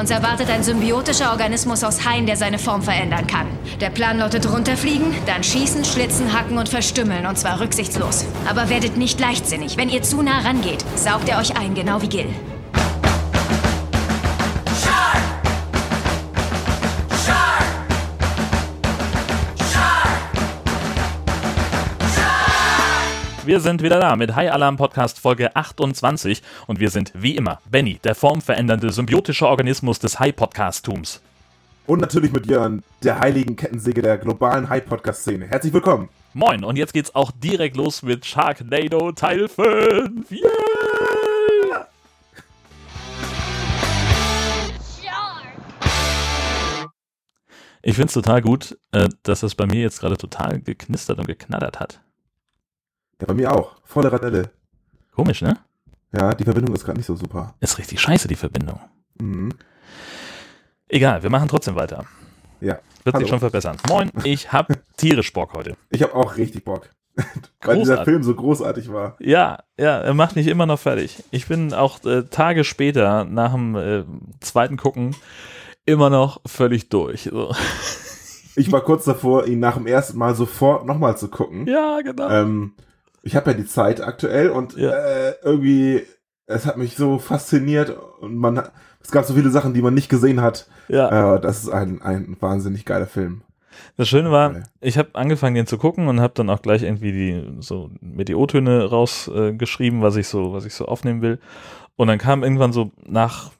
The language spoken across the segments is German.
Uns erwartet ein symbiotischer Organismus aus Haien, der seine Form verändern kann. Der Plan lautet runterfliegen, dann schießen, schlitzen, hacken und verstümmeln. Und zwar rücksichtslos. Aber werdet nicht leichtsinnig. Wenn ihr zu nah rangeht, saugt er euch ein, genau wie Gil. Wir sind wieder da mit High Alarm Podcast Folge 28 und wir sind wie immer Benny, der formverändernde symbiotische Organismus des High Podcast-Tums. Und natürlich mit Jörn, der heiligen Kettensäge der globalen High Podcast Szene. Herzlich willkommen. Moin und jetzt geht's auch direkt los mit Sharknado Teil 5. Yeah! Ich find's total gut, äh, dass das bei mir jetzt gerade total geknistert und geknattert hat. Ja, bei mir auch. Volle Radelle. Komisch, ne? Ja, die Verbindung ist gerade nicht so super. Ist richtig scheiße, die Verbindung. Mhm. Egal, wir machen trotzdem weiter. Ja. Wird Hallo. sich schon verbessern. Moin, ich hab tierisch Bock heute. Ich habe auch richtig Bock. Weil dieser Großartig. Film so großartig war. Ja, ja, er macht mich immer noch fertig. Ich bin auch äh, Tage später, nach dem äh, zweiten Gucken, immer noch völlig durch. So. Ich war kurz davor, ihn nach dem ersten Mal sofort nochmal zu gucken. Ja, genau. Ähm, ich habe ja die Zeit aktuell und Ja. äh, irgendwie, es hat mich so fasziniert und man, es gab so viele Sachen, die man nicht gesehen hat. ja. Äh, das ist ein, ein wahnsinnig geiler Film. Das Schöne war, ich habe angefangen, den zu gucken und habe dann auch gleich irgendwie die so mir die O-Töne rausgeschrieben, äh, was ich so, was ich so aufnehmen will. Und dann kam irgendwann so nach,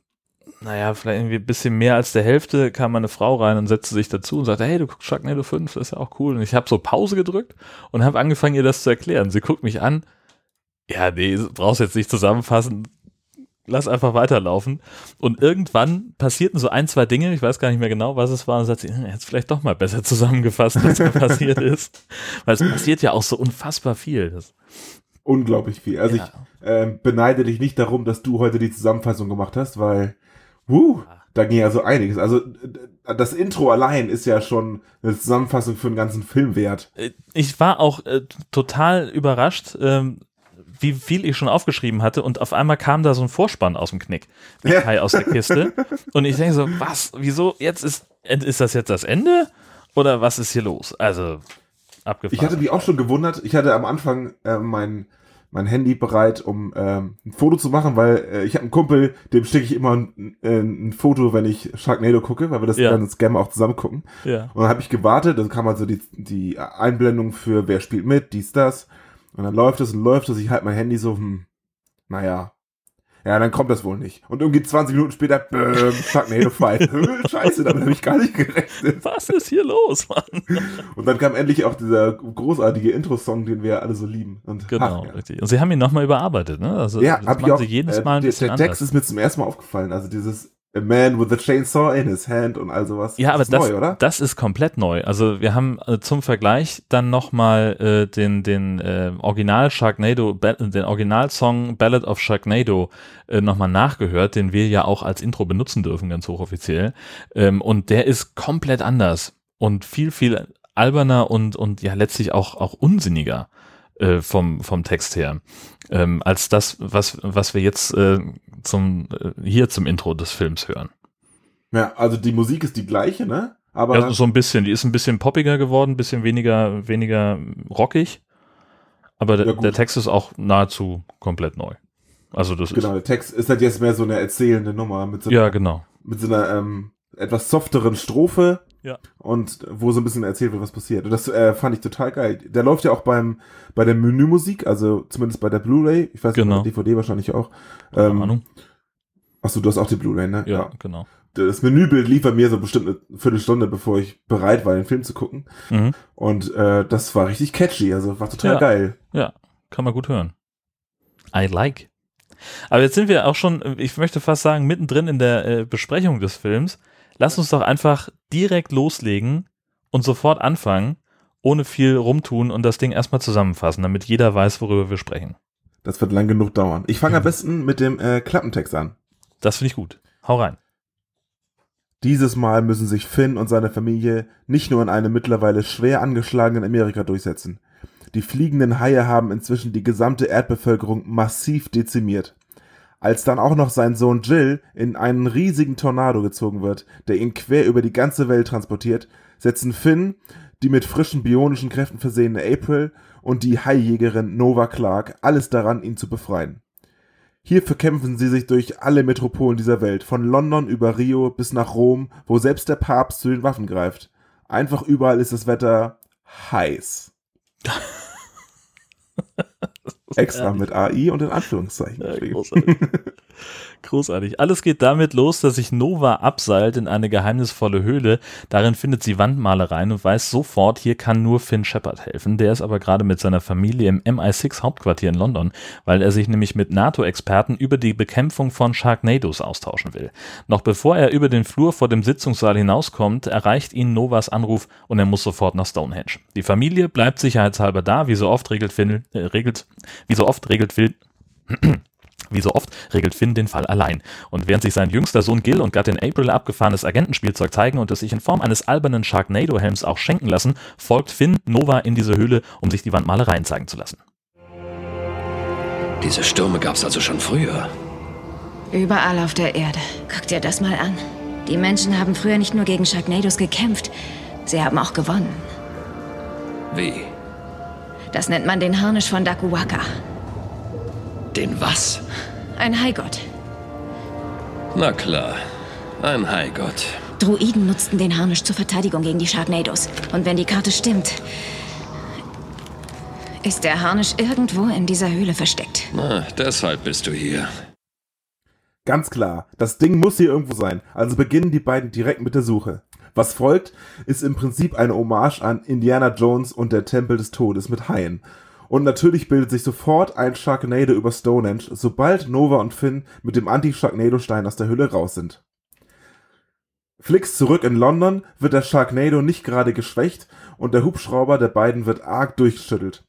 naja, vielleicht irgendwie ein bisschen mehr als der Hälfte, kam meine Frau rein und setzte sich dazu und sagte, hey, du guckst Sharknado 5, das ist ja auch cool. Und ich habe so Pause gedrückt und habe angefangen, ihr das zu erklären. Sie guckt mich an, ja, nee, brauchst jetzt nicht zusammenfassen, lass einfach weiterlaufen. Und irgendwann passierten so ein, zwei Dinge, ich weiß gar nicht mehr genau, was es war, und sagt sie, hm, jetzt vielleicht doch mal besser zusammengefasst, was da passiert ist. Weil es passiert ja auch so unfassbar viel. Das, Unglaublich viel. Also Ja. ich ähm, beneide dich nicht darum, dass du heute die Zusammenfassung gemacht hast, weil, wuh, da ging ja so einiges. Also das Intro allein ist ja schon eine Zusammenfassung für einen ganzen Film wert. Äh, ich war auch äh, total überrascht, ähm, wie viel ich schon aufgeschrieben hatte und auf einmal kam da so ein Vorspann aus dem Knick, Ja. Kai aus der Kiste. Und ich denke so, was, wieso, jetzt ist, ist das jetzt das Ende? Oder was ist hier los? Also, abgefahren. Ich hatte mich auch schon gewundert. Ich hatte am Anfang äh, mein mein Handy bereit, um ähm, ein Foto zu machen, weil äh, ich habe einen Kumpel, dem schicke ich immer ein, äh, ein Foto, wenn ich Sharknado gucke, weil wir das Ja. dann Scam auch zusammen gucken. ja. Und dann habe ich gewartet, dann kam also die, die Einblendung für wer spielt mit, dies, das. Und dann läuft es und läuft es. Ich halte mein Handy so, hm, naja. Ja, dann kommt das wohl nicht. Und irgendwie 20 Minuten später, bäm, Sharknado 5. Scheiße, damit habe ich gar nicht gerechnet. Was ist hier los, Mann? Und dann kam endlich auch dieser großartige Intro-Song, den wir alle so lieben. Und Genau, ach, richtig. Und sie haben ihn nochmal überarbeitet, ne? Also, Ja, das hab ich machen auch. sie jedes äh, Mal ein der, der Text anders. ist mir zum ersten Mal aufgefallen. Also dieses A man with a chainsaw in his hand und all sowas. Ja, aber ist das, neu, das ist komplett neu. Also wir haben äh, zum Vergleich dann nochmal äh, den, den äh, Original Sharknado, den Originalsong Ballad of Sharknado äh, nochmal nachgehört, den wir ja auch als Intro benutzen dürfen, ganz hochoffiziell. Ähm, und der ist komplett anders und viel, viel alberner und, und ja letztlich auch, auch unsinniger äh, vom, vom Text her, ähm, als das, was, was wir jetzt äh, zum, äh, hier zum Intro des Films hören. Ja, also die Musik ist die gleiche, ne? Aber Ja, so ein bisschen. Die ist ein bisschen poppiger geworden, ein bisschen weniger, weniger rockig. Aber der, Ja, der Text ist auch nahezu komplett neu. Also das genau, der Text ist halt jetzt mehr so eine erzählende Nummer mit so, ist. Ja, genau. mit so einer ähm, etwas softeren Strophe. Ja. Und wo so ein bisschen erzählt wird, was passiert. Und das äh, fand ich total geil. Der läuft ja auch beim bei der Menümusik, also zumindest bei der Blu-ray. Ich weiß Genau. nicht, DVD wahrscheinlich auch. Keine Ähm, Ahnung. Achso, du hast auch die Blu-ray, ne? Ja, genau. Das Menübild lief bei mir so bestimmt eine Viertelstunde, bevor ich bereit war, den Film zu gucken. Mhm. Und äh, das war richtig catchy, also war total Ja. geil. Ja, kann man gut hören. I like. Aber jetzt sind wir auch schon, ich möchte fast sagen, mittendrin in der äh, Besprechung des Films. Lass uns doch einfach direkt loslegen und sofort anfangen, ohne viel rumtun und das Ding erstmal zusammenfassen, damit jeder weiß, worüber wir sprechen. Das wird lang genug dauern. Ich fange am besten mit dem äh, Klappentext an. Das finde ich gut. Hau rein. Dieses Mal müssen sich Finn und seine Familie nicht nur in einem mittlerweile schwer angeschlagenen Amerika durchsetzen. Die fliegenden Haie haben inzwischen die gesamte Erdbevölkerung massiv dezimiert. Als dann auch noch sein Sohn Jill in einen riesigen Tornado gezogen wird, der ihn quer über die ganze Welt transportiert, setzen Finn, die mit frischen bionischen Kräften versehene April und die Haijägerin Nova Clark alles daran, ihn zu befreien. Hierfür kämpfen sie sich durch alle Metropolen dieser Welt, von London über Rio bis nach Rom, wo selbst der Papst zu den Waffen greift. Einfach überall ist das Wetter heiß. Extra mit AI und in Anführungszeichen. Ja, großartig. Alles geht damit los, dass sich Nova abseilt in eine geheimnisvolle Höhle. Darin findet sie Wandmalereien und weiß sofort, hier kann nur Finn Shepard helfen. Der ist aber gerade mit seiner Familie im MI6 Hauptquartier in London, weil er sich nämlich mit NATO-Experten über die Bekämpfung von Sharknados austauschen will. Noch bevor er über den Flur vor dem Sitzungssaal hinauskommt, erreicht ihn Novas Anruf und er muss sofort nach Stonehenge. Die Familie bleibt sicherheitshalber da, wie so oft regelt Finn, äh, regelt, wie so oft regelt Phil, wie so oft regelt Finn den Fall allein. Und während sich sein jüngster Sohn Gil und Gattin April abgefahrenes Agentenspielzeug zeigen und es sich in Form eines albernen Sharknado-Helms auch schenken lassen, folgt Finn Nova in diese Höhle, um sich die Wandmalereien zeigen zu lassen. Diese Stürme gab es also schon früher. Überall auf der Erde. Guck dir das mal an. Die Menschen haben früher nicht nur gegen Sharknados gekämpft, sie haben auch gewonnen. Wie? Das nennt man den Harnisch von Dakuwaka. Den was? Ein Haigott. Na klar, ein Haigott. Druiden nutzten den Harnisch zur Verteidigung gegen die Sharknados. Und wenn die Karte stimmt, ist der Harnisch irgendwo in dieser Höhle versteckt. Na, deshalb bist du hier. Ganz klar, das Ding muss hier irgendwo sein, also beginnen die beiden direkt mit der Suche. Was folgt, ist im Prinzip eine Hommage an Indiana Jones und der Tempel des Todes mit Haien. Und natürlich bildet sich sofort ein Sharknado über Stonehenge, sobald Nova und Finn mit dem Anti-Sharknado-Stein aus der Hülle raus sind. Flicks zurück in London wird der Sharknado nicht gerade geschwächt und der Hubschrauber der beiden wird arg durchgeschüttelt.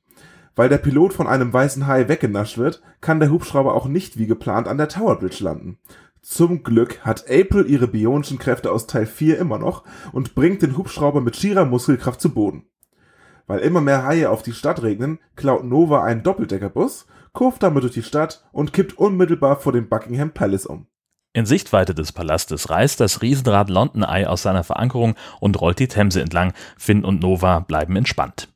Weil der Pilot von einem weißen Hai weggenascht wird, kann der Hubschrauber auch nicht wie geplant an der Tower Bridge landen. Zum Glück hat April ihre bionischen Kräfte aus Teil 4 immer noch und bringt den Hubschrauber mit schierer Muskelkraft zu Boden. Weil immer mehr Haie auf die Stadt regnen, klaut Nova einen Doppeldeckerbus, kurft damit durch die Stadt und kippt unmittelbar vor dem Buckingham Palace um. In Sichtweite des Palastes reißt das Riesenrad London Eye aus seiner Verankerung und rollt die Themse entlang. Finn und Nova bleiben entspannt.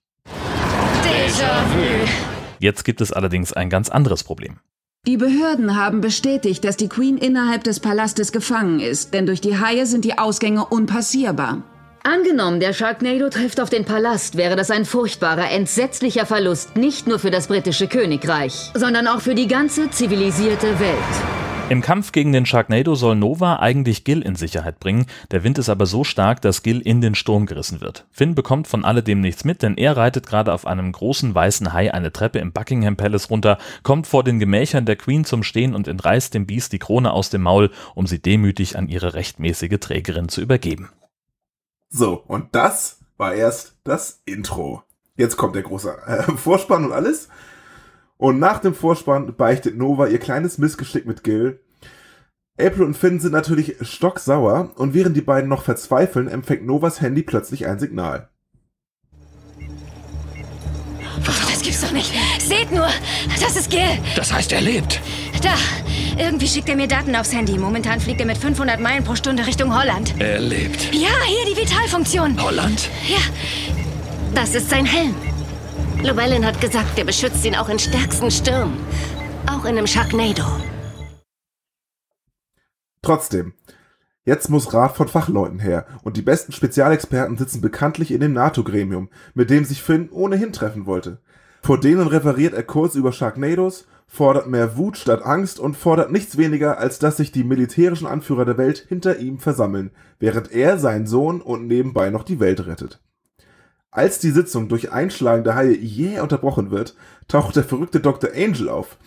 Jetzt gibt es allerdings ein ganz anderes Problem. Die Behörden haben bestätigt, dass die Queen innerhalb des Palastes gefangen ist, denn durch die Haie sind die Ausgänge unpassierbar. Angenommen, der Sharknado trifft auf den Palast, wäre das ein furchtbarer, entsetzlicher Verlust nicht nur für das britische Königreich, sondern auch für die ganze zivilisierte Welt. Im Kampf gegen den Sharknado soll Nova eigentlich Gil in Sicherheit bringen. Der Wind ist aber so stark, dass Gil in den Sturm gerissen wird. Finn bekommt von alledem nichts mit, denn er reitet gerade auf einem großen weißen Hai eine Treppe im Buckingham Palace runter, kommt vor den Gemächern der Queen zum Stehen und entreißt dem Biest die Krone aus dem Maul, um sie demütig an ihre rechtmäßige Trägerin zu übergeben. So, und das war erst das Intro. Jetzt kommt der große äh, Vorspann und alles. Und nach dem Vorspann beichtet Nova ihr kleines Missgeschick mit Gil. April und Finn sind natürlich stocksauer und während die beiden noch verzweifeln, empfängt Novas Handy plötzlich ein Signal. Das gibt's doch nicht. Seht nur, das ist Gil. Das heißt, er lebt. Da. Irgendwie schickt er mir Daten aufs Handy. Momentan fliegt er mit 500 Meilen pro Stunde Richtung Holland. Er lebt. Ja, hier die Vitalfunktion. Holland? Ja. Das ist sein Helm. Llewellyn hat gesagt, der beschützt ihn auch in stärksten Stürmen. Auch in einem Sharknado. Trotzdem, jetzt muss Rat von Fachleuten her und die besten Spezialexperten sitzen bekanntlich in dem NATO-Gremium, mit dem sich Finn ohnehin treffen wollte. Vor denen referiert er kurz über Sharknados, fordert mehr Wut statt Angst und fordert nichts weniger, als dass sich die militärischen Anführer der Welt hinter ihm versammeln, während er seinen Sohn und nebenbei noch die Welt rettet. Als die Sitzung durch Einschlagen der Haie jäh unterbrochen wird, taucht der verrückte Dr. Angel auf,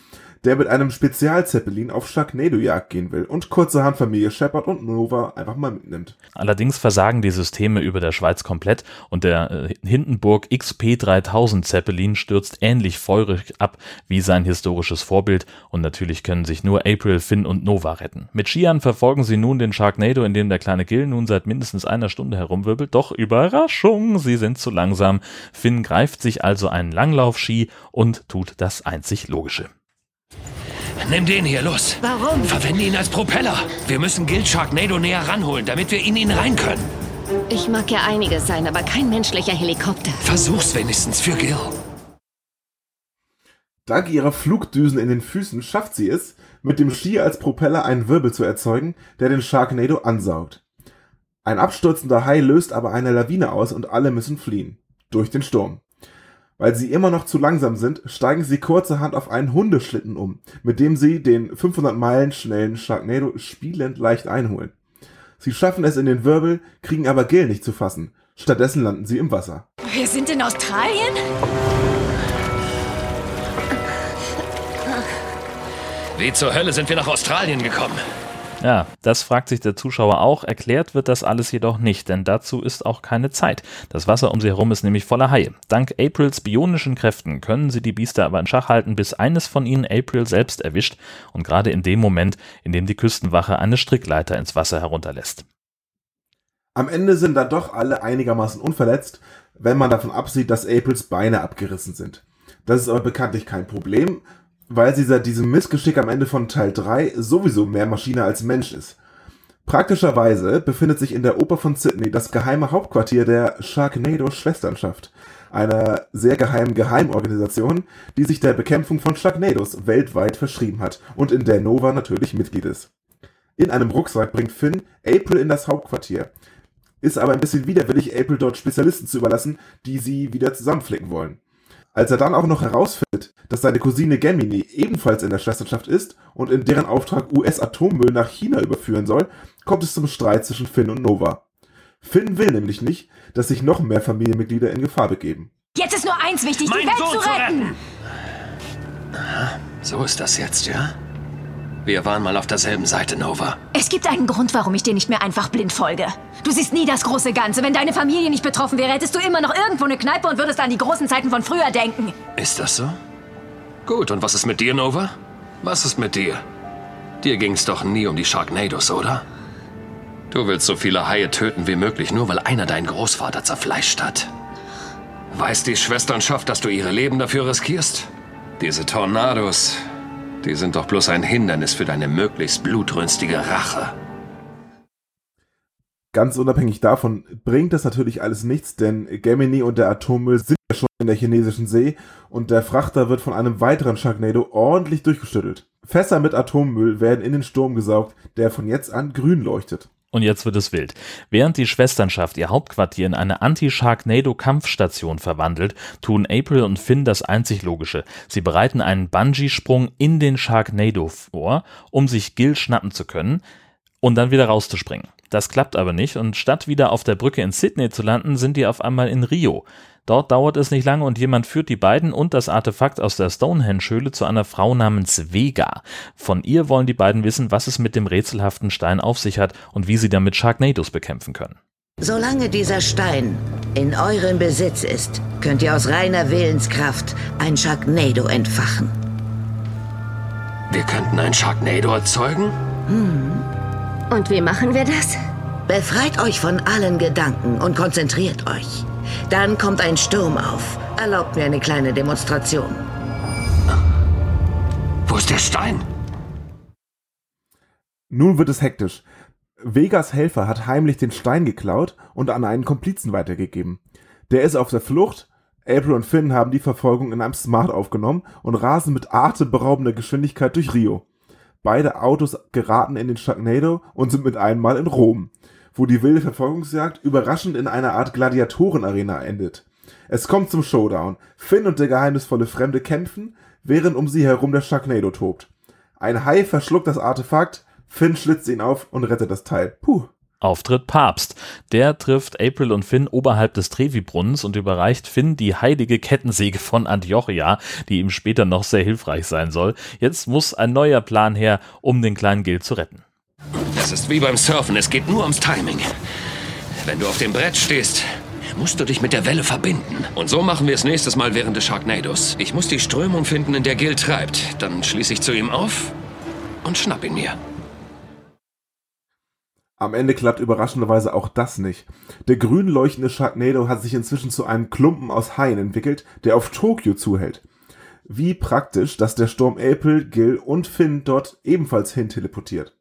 der mit einem Spezialzeppelin auf Sharknado-Jagd gehen will und kurzerhand Familie Shepard und Nova einfach mal mitnimmt. Allerdings versagen die Systeme über der Schweiz komplett und der äh, Hindenburg XP3000 Zeppelin stürzt ähnlich feurig ab wie sein historisches Vorbild und natürlich können sich nur April, Finn und Nova retten. Mit Skiern verfolgen sie nun den Sharknado, in dem der kleine Gil nun seit mindestens einer Stunde herumwirbelt, doch Überraschung, sie sind zu langsam. Finn greift sich also einen Langlaufski und tut das einzig Logische. Nimm den hier, los. Warum? Verwende ihn als Propeller. Wir müssen Guild Sharknado näher ranholen, damit wir in ihn rein können. Ich mag ja einiges sein, aber kein menschlicher Helikopter. Versuch's wenigstens für Gil. Dank ihrer Flugdüsen in den Füßen schafft sie es, mit dem Ski als Propeller einen Wirbel zu erzeugen, der den Sharknado ansaugt. Ein abstürzender Hai löst aber eine Lawine aus und alle müssen fliehen. Durch den Sturm. Weil sie immer noch zu langsam sind, steigen sie kurzerhand auf einen Hundeschlitten um, mit dem sie den 500 Meilen schnellen Sharknado spielend leicht einholen. Sie schaffen es in den Wirbel, kriegen aber Gil nicht zu fassen. Stattdessen landen sie im Wasser. Wir sind in Australien? Wie zur Hölle sind wir nach Australien gekommen? Ja, das fragt sich der Zuschauer auch. Erklärt wird das alles jedoch nicht, denn dazu ist auch keine Zeit. Das Wasser um sie herum ist nämlich voller Haie. Dank Aprils bionischen Kräften können sie die Biester aber in Schach halten, bis eines von ihnen April selbst erwischt und gerade in dem Moment, in dem die Küstenwache eine Strickleiter ins Wasser herunterlässt. Am Ende sind dann doch alle einigermaßen unverletzt, wenn man davon absieht, dass Aprils Beine abgerissen sind. Das ist aber bekanntlich kein Problem, weil sie seit diesem Missgeschick am Ende von Teil 3 sowieso mehr Maschine als Mensch ist. Praktischerweise befindet sich in der Oper von Sydney das geheime Hauptquartier der Sharknado-Schwesternschaft, einer sehr geheimen Geheimorganisation, die sich der Bekämpfung von Sharknados weltweit verschrieben hat und in der Nova natürlich Mitglied ist. In einem Rucksack bringt Finn April in das Hauptquartier, ist aber ein bisschen widerwillig, April dort Spezialisten zu überlassen, die sie wieder zusammenflicken wollen. Als er dann auch noch herausfindet, dass seine Cousine Gemini ebenfalls in der Schwesternschaft ist und in deren Auftrag US-Atommüll nach China überführen soll, kommt es zum Streit zwischen Finn und Nova. Finn will nämlich nicht, dass sich noch mehr Familienmitglieder in Gefahr begeben. Jetzt ist nur eins wichtig, die Mein Welt Sohn zu zu retten. retten. Aha, so ist das jetzt, ja? Wir waren mal auf derselben Seite, Nova. Es gibt einen Grund, warum ich dir nicht mehr einfach blind folge. Du siehst nie das große Ganze. Wenn deine Familie nicht betroffen wäre, hättest du immer noch irgendwo eine Kneipe und würdest an die großen Zeiten von früher denken. Ist das so? Gut, und was ist mit dir, Nova? Was ist mit dir? Dir ging's doch nie um die Sharknados, oder? Du willst so viele Haie töten wie möglich, nur weil einer deinen Großvater zerfleischt hat. Weiß die Schwesternschaft, dass du ihre Leben dafür riskierst? Diese Tornados, die sind doch bloß ein Hindernis für deine möglichst blutrünstige Rache. Ganz unabhängig davon bringt das natürlich alles nichts, denn Gemini und der Atommüll sind ja schon in der chinesischen See und der Frachter wird von einem weiteren Sharknado ordentlich durchgeschüttelt. Fässer mit Atommüll werden in den Sturm gesaugt, der von jetzt an grün leuchtet. Und jetzt wird es wild. Während die Schwesternschaft ihr Hauptquartier in eine Anti-Sharknado-Kampfstation verwandelt, tun April und Finn das einzig Logische. Sie bereiten einen Bungee-Sprung in den Sharknado vor, um sich Gil schnappen zu können und dann wieder rauszuspringen. Das klappt aber nicht und statt wieder auf der Brücke in Sydney zu landen, sind die auf einmal in Rio. Dort dauert es nicht lange und jemand führt die beiden und das Artefakt aus der Stonehenge-Höhle zu einer Frau namens Vega. Von ihr wollen die beiden wissen, was es mit dem rätselhaften Stein auf sich hat und wie sie damit Sharknados bekämpfen können. Solange dieser Stein in eurem Besitz ist, könnt ihr aus reiner Willenskraft ein Sharknado entfachen. Wir könnten ein Sharknado erzeugen? Und wie machen wir das? Befreit euch von allen Gedanken und konzentriert euch. Dann kommt ein Sturm auf. Erlaubt mir eine kleine Demonstration. Wo ist der Stein? Nun wird es hektisch. Vegas Helfer hat heimlich den Stein geklaut und an einen Komplizen weitergegeben. Der ist auf der Flucht. April und Finn haben die Verfolgung in einem Smart aufgenommen und rasen mit atemberaubender Geschwindigkeit durch Rio. Beide Autos geraten in den Sharknado und sind mit einmal in Rom, wo die wilde Verfolgungsjagd überraschend in einer Art Gladiatorenarena endet. Es kommt zum Showdown. Finn und der geheimnisvolle Fremde kämpfen, während um sie herum der Sharknado tobt. Ein Hai verschluckt das Artefakt, Finn schlitzt ihn auf und rettet das Teil. Puh. Auftritt Papst. Der trifft April und Finn oberhalb des Trevi-Brunnens und überreicht Finn die heilige Kettensäge von Antiochia, die ihm später noch sehr hilfreich sein soll. Jetzt muss ein neuer Plan her, um den kleinen Gil zu retten. Das ist wie beim Surfen, es geht nur ums Timing. Wenn du auf dem Brett stehst, musst du dich mit der Welle verbinden. Und so machen wir es nächstes Mal während des Sharknados. Ich muss die Strömung finden, in der Gil treibt. Dann schließe ich zu ihm auf und schnapp ihn mir. Am Ende klappt überraschenderweise auch das nicht. Der grün leuchtende Sharknado hat sich inzwischen zu einem Klumpen aus Haien entwickelt, der auf Tokio zuhält. Wie praktisch, dass der Sturm April, Gil und Finn dort ebenfalls hin teleportiert.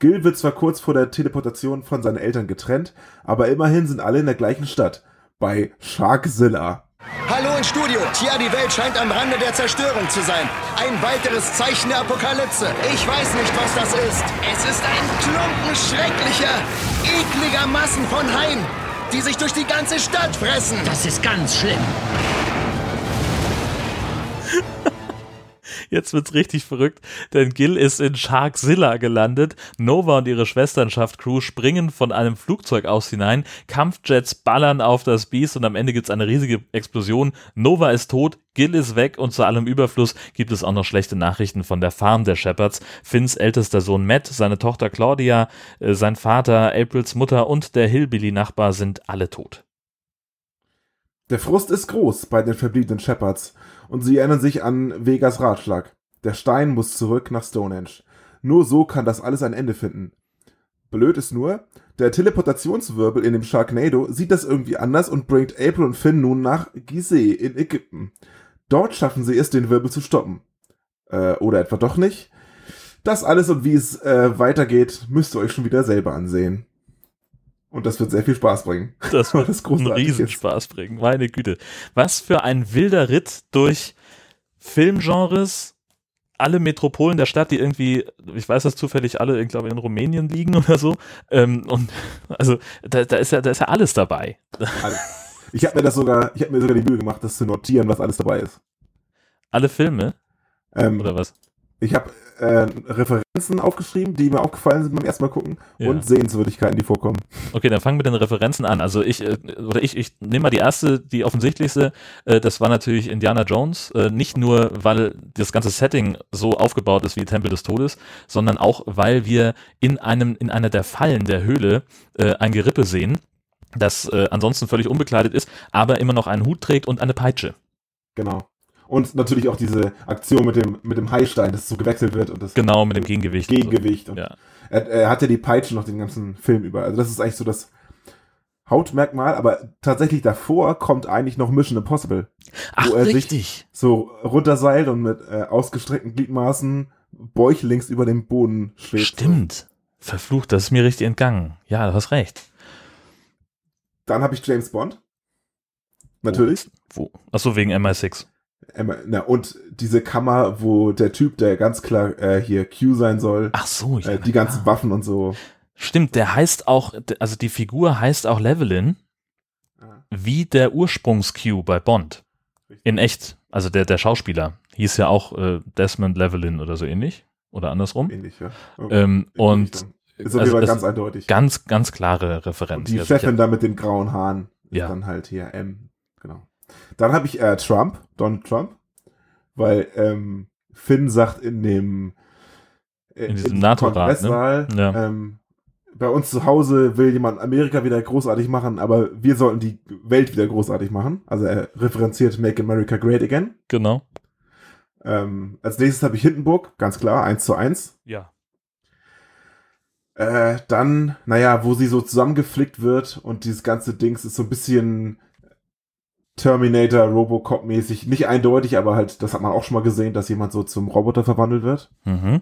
Gil wird zwar kurz vor der Teleportation von seinen Eltern getrennt, aber immerhin sind alle in der gleichen Stadt. Bei Sharkzilla. Hallo ins Studio. Tja, die Welt scheint am Rande der Zerstörung zu sein. Ein weiteres Zeichen der Apokalypse. Ich weiß nicht, was das ist. Es ist ein Klumpen schrecklicher, ekliger Massen von Haien, die sich durch die ganze Stadt fressen. Das ist ganz schlimm. Jetzt wird's richtig verrückt, denn Gil ist in Sharkzilla gelandet. Nova und ihre Schwesternschaft-Crew springen von einem Flugzeug aus hinein. Kampfjets ballern auf das Biest und am Ende gibt's eine riesige Explosion. Nova ist tot, Gil ist weg und zu allem Überfluss gibt es auch noch schlechte Nachrichten von der Farm der Shepherds. Finns ältester Sohn Matt, seine Tochter Claudia, äh, sein Vater, Aprils Mutter und der Hillbilly-Nachbar sind alle tot. Der Frust ist groß bei den verbliebenen Shepherds und sie erinnern sich an Vegas Ratschlag. Der Stein muss zurück nach Stonehenge. Nur so kann das alles ein Ende finden. Blöd ist nur, der Teleportationswirbel in dem Sharknado sieht das irgendwie anders und bringt April und Finn nun nach Gizeh in Ägypten. Dort schaffen sie es, den Wirbel zu stoppen. Äh, oder etwa doch nicht? Das alles und wie es äh, weitergeht, müsst ihr euch schon wieder selber ansehen. Und das wird sehr viel Spaß bringen. Das wird das einen ist. Riesenspaß bringen, meine Güte. Was für ein wilder Ritt durch Filmgenres, alle Metropolen der Stadt, die irgendwie, ich weiß das zufällig, alle, ich glaube, in Rumänien liegen oder so. Ähm, und also da, da, ist ja, da ist ja alles dabei. Alles. Ich habe mir das sogar, ich habe mir sogar die Mühe gemacht, das zu notieren, was alles dabei ist. Alle Filme, Ähm, oder was? Ich habe äh, Referenzen aufgeschrieben, die mir aufgefallen sind beim ersten Mal gucken Ja. und Sehenswürdigkeiten, die vorkommen. Okay, dann fangen wir mit den Referenzen an. Also ich, äh, oder ich, ich nehme mal die erste, die offensichtlichste, äh, das war natürlich Indiana Jones. Äh, nicht nur, weil das ganze Setting so aufgebaut ist wie Tempel des Todes, sondern auch, weil wir in einem, in einer der Fallen der Höhle äh, ein Gerippe sehen, das äh, ansonsten völlig unbekleidet ist, aber immer noch einen Hut trägt und eine Peitsche. Genau. Und natürlich auch diese Aktion mit dem, mit dem Haistein, dass es so gewechselt wird und das Genau, mit dem Gegengewicht. und so. Gegengewicht. Und Ja. er, er hat ja die Peitsche noch den ganzen Film über. Also das ist eigentlich so das Hautmerkmal, aber tatsächlich davor kommt eigentlich noch Mission Impossible. Ach, wo er sich richtig. so runterseilt und mit äh, ausgestreckten Gliedmaßen bäuchlings über dem Boden schwebt. Stimmt. Verflucht, das ist mir richtig entgangen. Ja, du hast recht. Dann habe ich James Bond. Natürlich. Wo? Achso, wegen MI6. Na, und diese Kammer, wo der Typ, der ganz klar äh, hier Q sein soll, Ach so, ja. äh, die ganzen Waffen und so. Stimmt, der heißt auch, also die Figur heißt auch Levelin, Ja. wie der Ursprungs-Q bei Bond. In echt. Also der, der Schauspieler hieß ja auch äh, Desmond Levelin oder so ähnlich. Oder andersrum. Ähnlich, ja. Ähm, In die und Richtung. ist auf also jeden Fall es- ganz eindeutig. ganz, ganz klare und Referenz. die Ja, Chefin da mit den grauen Haaren ist Ja. dann halt hier M. Dann habe ich äh, Trump, Donald Trump, weil ähm, Finn sagt in dem äh, In diesem NATO-Rat, ne? Ja. ähm, bei uns zu Hause will jemand Amerika wieder großartig machen, aber wir sollten die Welt wieder großartig machen. Also er referenziert Make America Great Again. Genau. Ähm, als nächstes habe ich Hindenburg, ganz klar, 1 zu 1. Ja. Äh, dann, naja, wo sie so zusammengeflickt wird und dieses ganze Dings ist so ein bisschen Terminator, Robocop-mäßig. Nicht eindeutig, aber halt, das hat man auch schon mal gesehen, dass jemand so zum Roboter verwandelt wird. Mhm.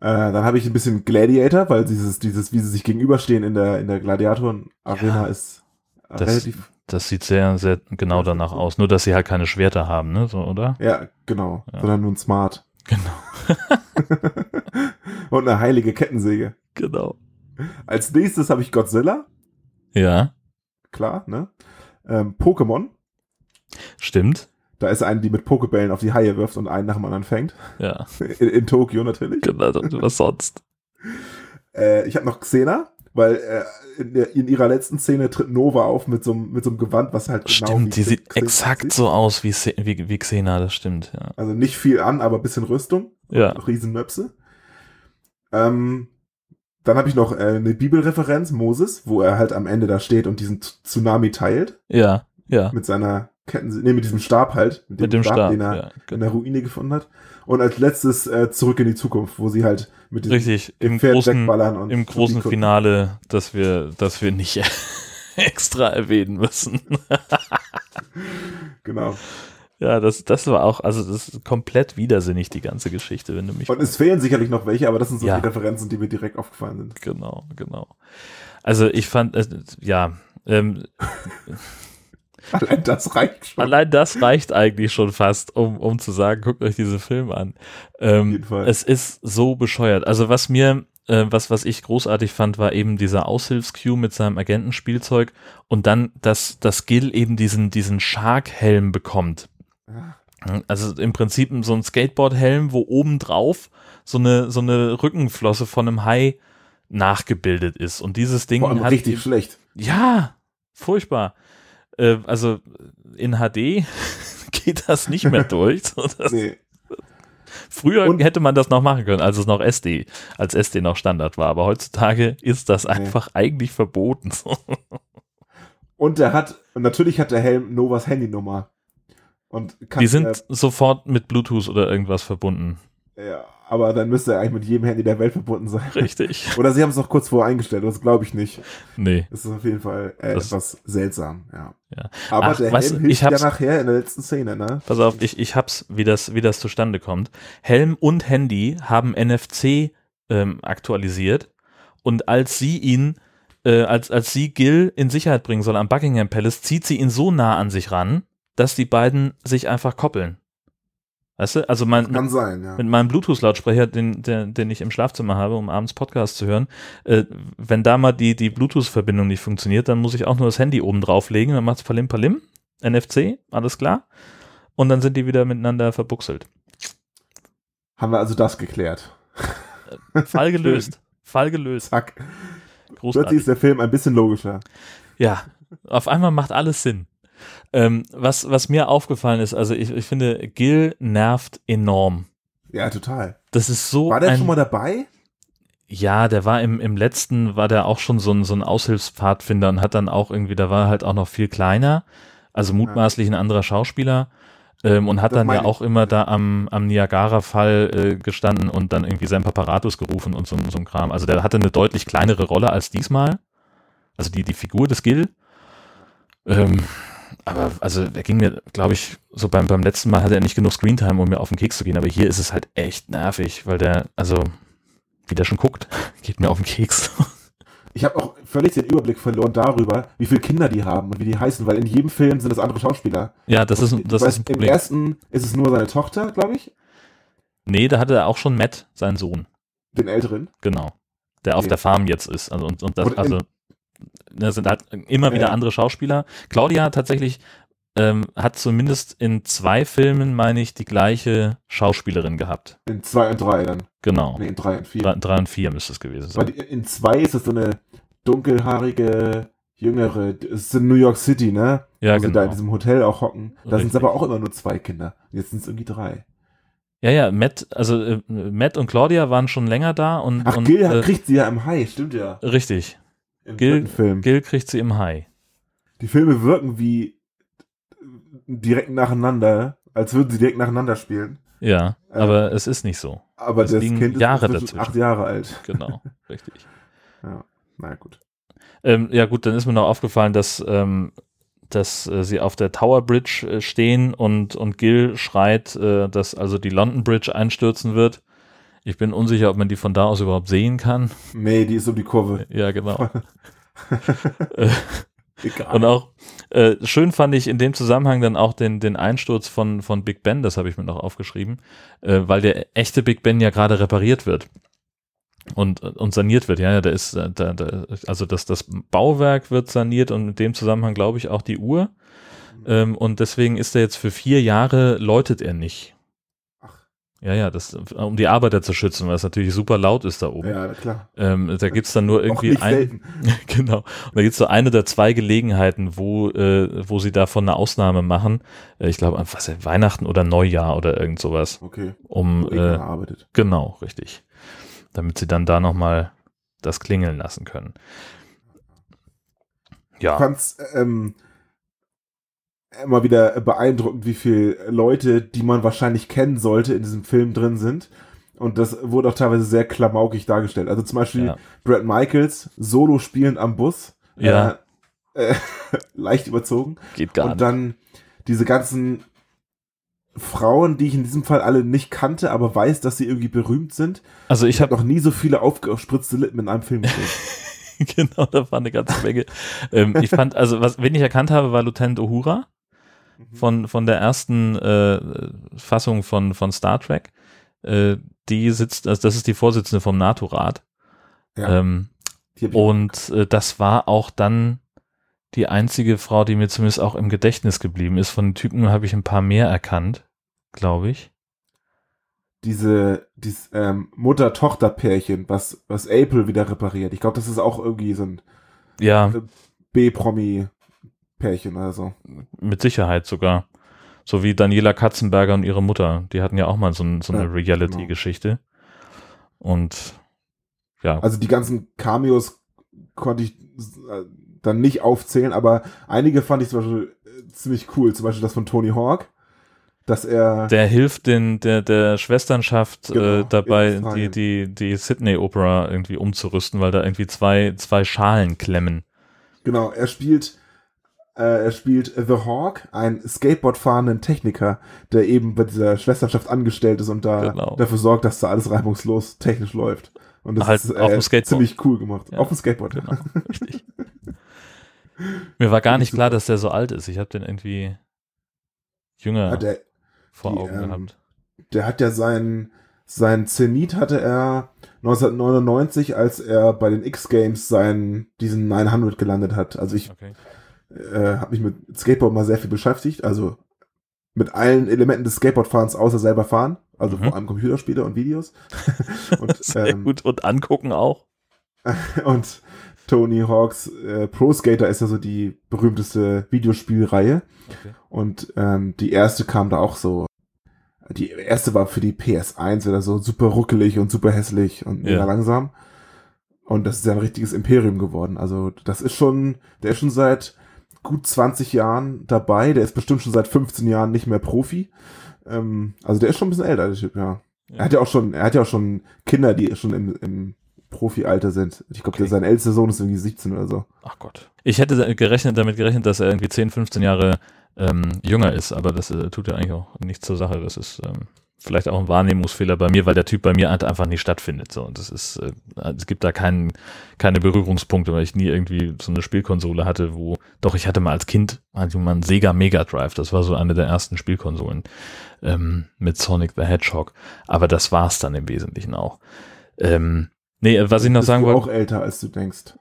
Äh, dann habe ich ein bisschen Gladiator, weil dieses, dieses, wie sie sich gegenüberstehen in der, in der Gladiatoren-Arena Ja. ist äh, Das- relativ. Das sieht sehr, sehr genau danach aus. Nur, dass sie halt keine Schwerter haben, ne? So, oder? Ja, genau. Ja. Sondern nur ein Smart. Genau. und eine heilige Kettensäge. Genau. Als nächstes habe ich Godzilla, Ja, klar, ne? Ähm, Pokémon. stimmt. Da ist eine, die mit Pokebällen auf die Haie wirft und einen nach dem anderen fängt. Ja, In, in Tokio natürlich. genau. Was sonst? Äh, ich habe noch Xena, weil äh, in, der, in ihrer letzten Szene tritt Nova auf mit so, einem- mit so einem Gewand, was halt genau Stimmt, die Xe- sieht Xena exakt aussieht. so aus wie, wie, wie Xena, das stimmt, ja. Also nicht viel an, aber ein bisschen Rüstung. Ja. Riesenmöpse. Ähm, dann habe ich noch äh, eine Bibelreferenz, Moses, wo er halt am Ende da steht und diesen Tsunami teilt Ja, ja. mit seiner Ketten, nee, mit diesem Stab halt, Mit dem Stab, den er ja. in der Ruine gefunden hat. Und als letztes äh, zurück in die Zukunft, wo sie halt mit diesem Richtig, dem im Pferd großen, wegballern und im großen gucken. Finale, dass wir, dass wir nicht extra erwähnen müssen. Genau. Ja, das, das war auch, also das ist komplett widersinnig, die ganze Geschichte, wenn du mich. Und es fehlen sicherlich noch welche, aber das sind so Ja. die Referenzen, die mir direkt aufgefallen sind. Genau, genau. Also ich fand, äh, ja, ähm, Allein das reicht schon. allein das reicht eigentlich schon fast, um, um zu sagen, guckt euch diesen Film an. Ähm, jeden Fall. Es ist so bescheuert. Also was mir, äh, was, was ich großartig fand, war eben dieser Aushilfs-Q mit seinem Agentenspielzeug und dann, dass, dass Gil eben diesen, diesen Shark-Helm bekommt. Also im Prinzip so ein Skateboard-Helm, wo oben drauf so eine, so eine Rückenflosse von einem Hai nachgebildet ist. Und dieses Ding Vor allem hat richtig schlecht. ja, furchtbar. Äh, also in HD geht das nicht mehr durch. Das, Nee. Früher Und- hätte man das noch machen können, als es noch SD, als SD noch Standard war. Aber heutzutage ist das einfach eigentlich verboten. Und der hat, und natürlich hat der Helm Novas Handynummer. Und Die sind äh, sofort mit Bluetooth oder irgendwas verbunden. ja, aber dann müsste er eigentlich mit jedem Handy der Welt verbunden sein. Richtig. Oder sie haben es noch kurz vorher eingestellt, das glaube ich nicht. Nee. Das ist auf jeden Fall äh, etwas seltsam, ja. Ja. Aber Ach, der weißt Helm hilft ja nachher in der letzten Szene, ne? Pass auf, ich, ich hab's, wie das, wie das zustande kommt. Helm und Handy haben NFC ähm, aktualisiert und als sie ihn, äh, als, als sie Gil in Sicherheit bringen soll am Buckingham Palace, zieht sie ihn so nah an sich ran, dass die beiden sich einfach koppeln. Weißt du? Also mein, Kann sein, ja. mit meinem Bluetooth-Lautsprecher, den, den, den ich im Schlafzimmer habe, um abends Podcast zu hören, äh, wenn da mal die, die Bluetooth-Verbindung nicht funktioniert, dann muss ich auch nur das Handy oben drauflegen, dann macht's Palim Palim, NFC, alles klar. Und dann sind die wieder miteinander verbuchselt. Haben wir also das geklärt. Fall gelöst. Fall gelöst. Zack. Plötzlich Großartig. ist der Film ein bisschen logischer. Ja, auf einmal macht alles Sinn. Ähm, was, was mir aufgefallen ist, also ich, ich finde, Gil nervt enorm. Ja, total. Das ist so War der ein, schon mal dabei? Ja, der war im, im letzten, war der auch schon so ein, so ein Aushilfspfadfinder und hat dann auch irgendwie, da war er halt auch noch viel kleiner, also mutmaßlich ein anderer Schauspieler ähm, und hat Das dann ja auch immer da am, am Niagara-Fall äh, gestanden und dann irgendwie sein Paparatus gerufen und so, so ein Kram. Also der hatte eine deutlich kleinere Rolle als diesmal, also die, die Figur des Gil. Ähm, aber also er ging mir, glaube ich, so beim, beim letzten Mal hatte er nicht genug Screentime, um mir auf den Keks zu gehen, aber hier ist es halt echt nervig, weil der, also wie der schon guckt, geht mir auf den Keks. Ich habe auch völlig den Überblick verloren darüber, wie viele Kinder die haben und wie die heißen, weil in jedem Film sind es andere Schauspieler. ja, das ist, das ist ein Im Problem. ersten ist es nur seine Tochter, glaube ich, Nee, da hatte er auch schon Matt, seinen Sohn, den älteren. genau. Der auf Okay. der Farm jetzt ist. Also, und, und das, Und in- da sind halt immer wieder Ja. andere Schauspieler. Claudia tatsächlich ähm, hat zumindest in zwei Filmen, meine ich, die gleiche Schauspielerin gehabt. In zwei und drei dann. Genau. Nee, in drei und vier. Drei, drei und vier müsste es gewesen Weil sein. die- in zwei ist es so eine dunkelhaarige, jüngere, es ist in New York City, ne? Ja, Wo sie da in genau. diesem Hotel auch hocken. Da sind es aber auch immer nur zwei Kinder. Jetzt sind es irgendwie drei. Ja, ja, Matt, also äh, Matt und Claudia waren schon länger da und, Ach, und Gil äh, kriegt sie ja im Hai, stimmt ja. richtig. Im Gil, Film. Gil kriegt sie im Hai. Die Filme wirken wie direkt nacheinander, als würden sie direkt nacheinander spielen. Ja, Ähm, aber es ist nicht so. Aber Es das Kind ist Jahre inzwischen dazwischen. acht Jahre alt. Genau, richtig. Ja, na gut. Ähm, ja gut, dann ist mir noch aufgefallen, dass, ähm, dass äh, sie auf der Tower Bridge äh, stehen und, und Gil schreit, äh, dass also die London Bridge einstürzen wird. Ich bin unsicher, ob man die von da aus überhaupt sehen kann. Nee, die ist um die Kurve. Ja, genau. Äh, Egal. und auch äh, schön fand ich in dem Zusammenhang dann auch den, den Einsturz von, von Big Ben, das habe ich mir noch aufgeschrieben, äh, weil der echte Big Ben ja gerade repariert wird und, und saniert wird. Ja, ja, der ist, äh, da, da, also das, das Bauwerk wird saniert und in dem Zusammenhang glaube ich auch die Uhr. Ähm, und deswegen ist er jetzt für vier Jahre, läutet er nicht. Ja, ja, das, um die Arbeiter zu schützen, weil es natürlich super laut ist da oben. ja, klar. Ähm, da gibt's dann nur irgendwie ein, genau. Und da gibt's so eine oder zwei Gelegenheiten, wo, äh, wo sie davon eine Ausnahme machen. Äh, ich glaube, was ja, Weihnachten oder Neujahr oder irgend sowas. Okay. Um, äh, arbeitet. genau, richtig. Damit sie dann da nochmal das klingeln lassen können. Ich Ja, fand's ähm, immer wieder beeindruckend, wie viele Leute, die man wahrscheinlich kennen sollte, in diesem Film drin sind. Und das wurde auch teilweise sehr klamaukig dargestellt. Also zum Beispiel Ja. Brad Michaels, solo spielend am Bus. Ja. Äh, äh, leicht überzogen. geht gar Und nicht. dann diese ganzen Frauen, die ich in diesem Fall alle nicht kannte, aber weiß, dass sie irgendwie berühmt sind. Also ich Ich habe habe noch nie so viele aufgespritzte Lippen in einem Film gesehen. genau, da war eine ganze Menge. ähm, ich fand, also was, wen ich erkannt habe, war Lieutenant Uhura von, von der ersten äh, Fassung von, von Star Trek. Äh, die sitzt, also das ist die Vorsitzende vom NATO-Rat. Ja, Ähm, und äh, das war auch dann die einzige Frau, die mir zumindest auch im Gedächtnis geblieben ist. Von den Typen habe ich ein paar mehr erkannt, glaube ich. diese dieses ähm, Mutter-Tochter-Pärchen, was, was April wieder repariert. Ich glaube, das ist auch irgendwie so ein Ja, B-Promi-Pärchen oder so. mit Sicherheit sogar. So wie Daniela Katzenberger und ihre Mutter. Die hatten ja auch mal so, ein, so eine Ja, Reality-Geschichte. Und ja, Also die ganzen Cameos konnte ich äh, dann nicht aufzählen, aber einige fand ich zum Beispiel äh, ziemlich cool. Zum Beispiel das von Tony Hawk, dass er der hilft den, der, der Schwesternschaft Genau, äh, dabei, die, die, die Sydney Opera irgendwie umzurüsten, weil da irgendwie zwei, zwei Schalen klemmen. genau, er spielt äh, er spielt The Hawk, einen Skateboard fahrenden Techniker, der eben bei dieser Schwesternschaft angestellt ist und da Genau. dafür sorgt, dass da alles reibungslos technisch läuft. Und das Halt ist auf dem Skateboard. ziemlich cool gemacht. Ja, auf dem Skateboard. Genau, richtig. Mir war gar nicht klar, dass der so alt ist. Ich habe den irgendwie jünger Ja, der, vor die, Augen ähm, gehabt. der hat ja seinen, sein Zenit hatte er 1999, als er bei den X-Games seinen, diesen 900 gelandet hat. Also ich Okay. Äh, habe mich mit Skateboard mal sehr viel beschäftigt, also mit allen Elementen des Skateboardfahrens außer selber fahren, also Mhm. vor allem Computerspiele und Videos. und, Sehr ähm, gut. Und angucken auch. und Tony Hawks äh, Pro Skater ist ja so die berühmteste Videospielreihe. Okay. Und ähm, die erste kam da auch so. Die erste war für die PS1 oder so super ruckelig und super hässlich und mega Ja. langsam. Und das ist ja ein richtiges Imperium geworden. Also das ist schon, der ist schon seit gut 20 Jahren dabei. Der ist bestimmt schon seit 15 Jahren nicht mehr Profi. Ähm, also der ist schon ein bisschen älter, der Typ, ja. Ja. Er hat ja auch schon, er hat ja auch schon Kinder, die schon im, im Profi-Alter sind. Ich glaube, Okay. sein ältester Sohn ist irgendwie 17 oder so. Ach Gott. Ich hätte gerechnet, damit gerechnet, dass er irgendwie 10, 15 Jahre ähm, jünger ist, aber das äh, tut ja eigentlich auch nichts zur Sache. Das ist ähm, vielleicht auch ein Wahrnehmungsfehler bei mir, weil der Typ bei mir halt einfach nicht stattfindet. So, und das ist, äh, es gibt da keinen, keine Berührungspunkte, weil ich nie irgendwie so eine Spielkonsole hatte, wo, doch ich hatte mal als Kind hatte mal einen Sega Mega Drive. Das war so eine der ersten Spielkonsolen ähm, mit Sonic the Hedgehog. Aber das war's dann im Wesentlichen auch. Ähm, nee, was ich noch Bist sagen wollte, auch älter, als du denkst.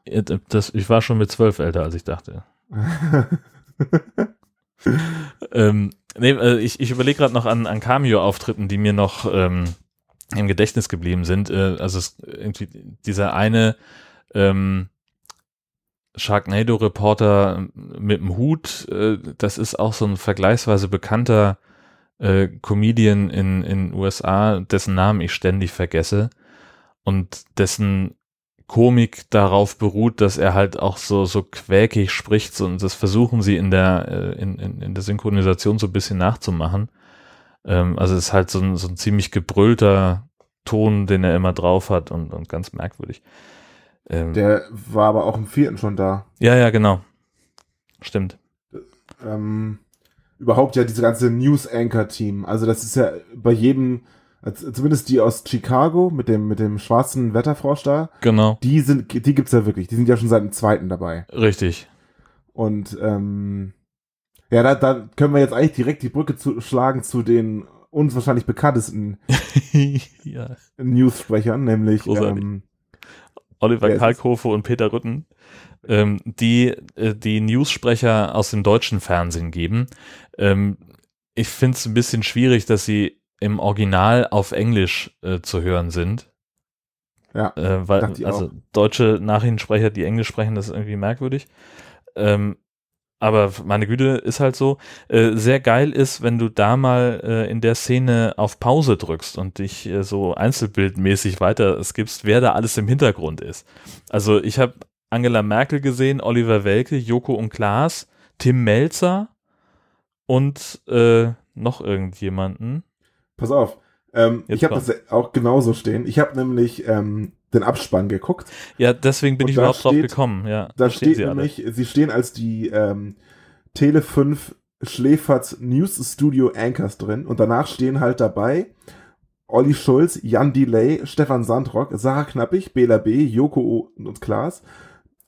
Das, ich war schon mit zwölf älter, als ich dachte. ähm, nee, äh, ich ich überlege gerade noch an, an Cameo-Auftritten, die mir noch ähm, im Gedächtnis geblieben sind. Äh, also es, irgendwie dieser eine ähm, Sharknado-Reporter mit dem Hut, äh, das ist auch so ein vergleichsweise bekannter äh, Comedian in in USA, dessen Namen ich ständig vergesse und dessen Komik darauf beruht, dass er halt auch so so quäkig spricht so, und das versuchen sie in der äh, in, in, in der Synchronisation so ein bisschen nachzumachen. Ähm, also es ist halt so ein, so ein ziemlich gebrüllter Ton, den er immer drauf hat und, und ganz merkwürdig. Ähm, Der war aber auch im vierten schon da. ja, ja, genau. Stimmt. Ähm, überhaupt ja diese ganze News-Anchor-Team. Also das ist ja bei jedem, zumindest die aus Chicago mit dem, mit dem schwarzen Wetterfrosch da, Genau. die sind, die gibt's ja wirklich. Die sind ja schon seit dem zweiten dabei. Richtig. Und ähm, ja, da, da können wir jetzt eigentlich direkt die Brücke zu, schlagen zu den uns wahrscheinlich bekanntesten ja. News-Sprechern, nämlich ähm, Oliver es? Kalkofe und Peter Rütten, ähm, die äh, die News-Sprecher aus dem deutschen Fernsehen geben. Ähm, ich finde es ein bisschen schwierig, dass sie im Original auf Englisch äh, zu hören sind. Ja, äh, weil also auch. deutsche Nachrichtensprecher, die Englisch sprechen, das ist irgendwie merkwürdig. Ähm, aber meine Güte, ist halt so. Äh, sehr geil ist, wenn du da mal äh, in der Szene auf Pause drückst und dich äh, so einzelbildmäßig weiter skippst, wer da alles im Hintergrund ist. Also ich habe Angela Merkel gesehen, Oliver Welke, Joko und Klaas, Tim Melzer und äh, noch irgendjemanden. Pass auf. Ähm, ich habe das auch genauso stehen. Ich habe nämlich ähm, den Abspann geguckt. Ja, deswegen bin ich überhaupt drauf steht- gekommen. Ja, Da stehen steht sie alle. nämlich, sie stehen als die ähm, Tele 5 Schläferts News Studio Anchors drin und danach stehen halt dabei Olli Schulz, Jan Delay, Stefan Sandrock, Sarah Knappig, Bela B., Joko und Klaas,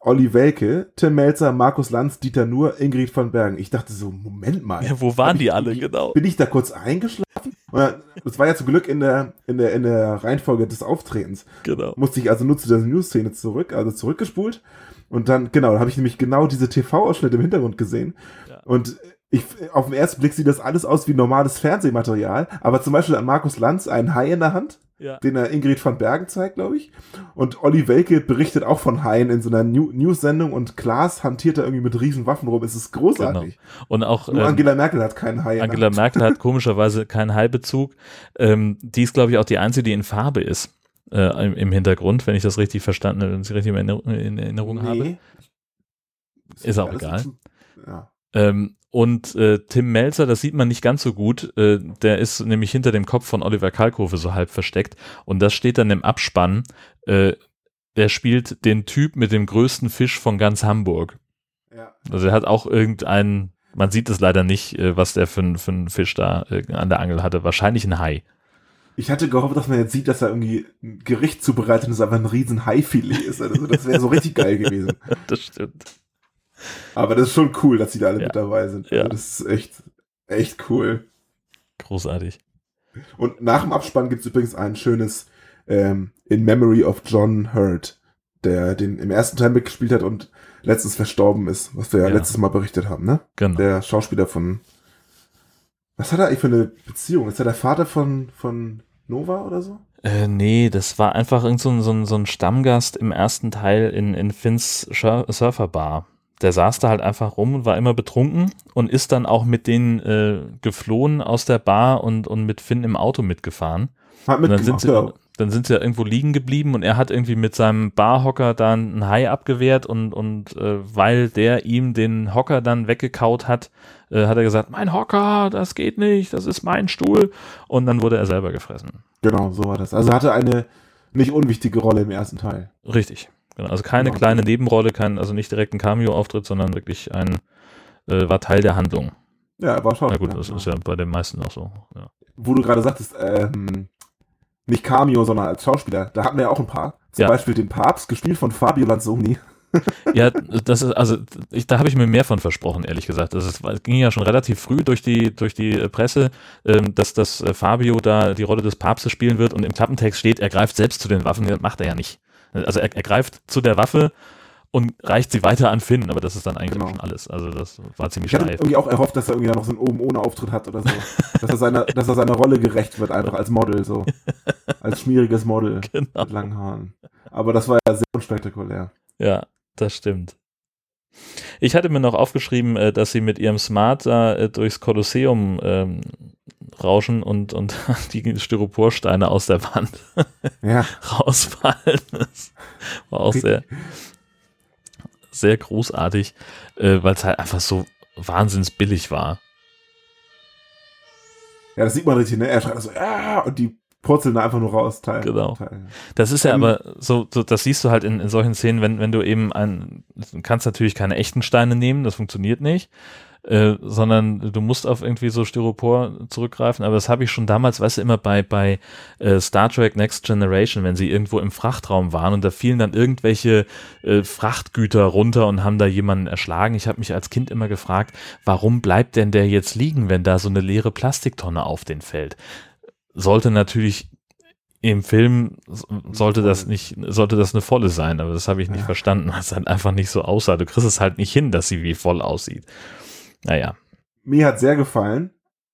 Olli Welke, Tim Melzer, Markus Lanz, Dieter Nuhr, Ingrid von Bergen. Ich dachte so, Moment mal. Ja, wo waren Hab die ich, alle, bin, genau? Bin ich da kurz eingeschlafen? Dann, das war ja zum Glück in der, in der, in der Reihenfolge des Auftretens. Genau. Musste ich also nur zu der News-Szene zurück, also zurückgespult. Und dann, genau, da habe ich nämlich genau diese TV-Ausschnitte im Hintergrund gesehen. Ja. Und ich, auf den ersten Blick sieht das alles aus wie normales Fernsehmaterial, aber zum Beispiel hat Markus Lanz einen Hai in der Hand, Ja. den er Ingrid van Bergen zeigt, glaube ich. Und Olli Welke berichtet auch von Haien in so einer New News-Sendung und Klaas hantiert da irgendwie mit riesen Waffen rum. Es ist großartig. Und auch Nur ähm, Angela Merkel hat keinen Hai Angela. Merkel hat komischerweise keinen Haibezug. Ähm, die ist, glaube ich, auch die einzige, die in Farbe ist. Äh, im, Im Hintergrund, wenn ich das richtig verstanden habe, wenn ich richtig in Erinnerung, in Erinnerung habe. Nee. Ist auch egal. ein- Ja. Ähm, und äh, Tim Melzer, das sieht man nicht ganz so gut, äh, der ist nämlich hinter dem Kopf von Oliver Kalkofe so halb versteckt und das steht dann im Abspann, äh, der spielt den Typ mit dem größten Fisch von ganz Hamburg. Ja. Also er hat auch irgendeinen, man sieht es leider nicht, äh, was der für, für einen Fisch da äh, an der Angel hatte, wahrscheinlich ein Hai. Ich hatte gehofft, dass man jetzt sieht, dass er irgendwie ein Gericht zubereitet und es einfach ein riesen Haifilet ist. Also das wäre so richtig geil gewesen. Das stimmt. Aber das ist schon cool, dass sie da alle Ja. mit dabei sind. Ja. Also das ist echt, echt cool. Großartig. Und nach dem Abspann gibt es übrigens ein schönes ähm, In Memory of John Hurt, der den im ersten Teil mitgespielt hat und letztens verstorben ist, was wir ja, Ja. letztes Mal berichtet haben, ne? Genau. Der Schauspieler von. Was hat er eigentlich für eine Beziehung? Ist er der Vater von, von Nova oder so? Äh, nee, das war einfach irgend so ein, so ein, so ein Stammgast im ersten Teil in, in Finns Surferbar. Der saß da halt einfach rum und war immer betrunken und ist dann auch mit denen äh, geflohen aus der Bar und, und mit Finn im Auto mitgefahren. Hat Und dann sind, sie, ja. dann sind sie ja irgendwo liegen geblieben und er hat irgendwie mit seinem Barhocker dann einen Hai abgewehrt und, und äh, weil der ihm den Hocker dann weggekaut hat, äh, hat er gesagt, mein Hocker, das geht nicht, das ist mein Stuhl. Und dann wurde er selber gefressen. Genau, so war das. Also hatte eine nicht unwichtige Rolle im ersten Teil. Richtig. Genau. Also keine Genau. kleine Nebenrolle, kein, also nicht direkt ein Cameo-Auftritt, sondern wirklich ein, äh, war Teil der Handlung. Ja, war Na Schauspieler. gut, das genau. ist ja bei den meisten auch so. Ja. Wo du gerade sagtest, ähm, nicht Cameo, sondern als Schauspieler. Da hatten wir ja auch ein paar. Zum Ja. Beispiel den Papst, gespielt von Fabio Lanzoni. Ja, das ist, also ich, da habe ich mir mehr von versprochen, ehrlich gesagt. Das ist, es ging ja schon relativ früh durch die, durch die äh, Presse, ähm, dass das äh, Fabio da die Rolle des Papstes spielen wird und im Klappentext steht, er greift selbst zu den Waffen, das macht er ja nicht. Also er, er greift zu der Waffe und reicht sie weiter an Finn, aber das ist dann eigentlich Genau. auch schon alles. Also das war ziemlich Ich hatte steif. irgendwie auch erhofft, dass er irgendwie noch so einen oben ohne Auftritt hat oder so. dass, er seiner, dass er seiner Rolle gerecht wird, einfach als Model, so. Als schmieriges Model Genau. mit langen Haaren. Aber das war ja sehr unspektakulär. Ja, das stimmt. Ich hatte mir noch aufgeschrieben, äh, dass sie mit ihrem Smart da äh, durchs Kolosseum ähm, rauschen und, und die Styroporsteine aus der Wand Ja, rausfallen. Das war auch sehr, sehr großartig, äh, weil es halt einfach so wahnsinns billig war. ja, das sieht man richtig, ne? Er schreit so, ja, und die purzeln da einfach nur raus. Teil, Genau. Teil. Das ist ja Ähm, aber so, so, das siehst du halt in, in solchen Szenen, wenn, wenn du eben ein, du kannst natürlich keine echten Steine nehmen, das funktioniert nicht, äh, sondern du musst auf irgendwie so Styropor zurückgreifen, aber das habe ich schon damals, weißt du, immer bei, bei äh, Star Trek Next Generation, wenn sie irgendwo im Frachtraum waren und da fielen dann irgendwelche äh, Frachtgüter runter und haben da jemanden erschlagen. Ich habe mich als Kind immer gefragt, warum bleibt denn der jetzt liegen, wenn da so eine leere Plastiktonne auf den fällt? Sollte natürlich im Film sollte das nicht, sollte das eine volle sein, aber das habe ich nicht Ja. verstanden, weil es halt einfach nicht so aussah. Du kriegst es halt nicht hin, dass sie wie voll aussieht. Naja, Mir hat sehr gefallen.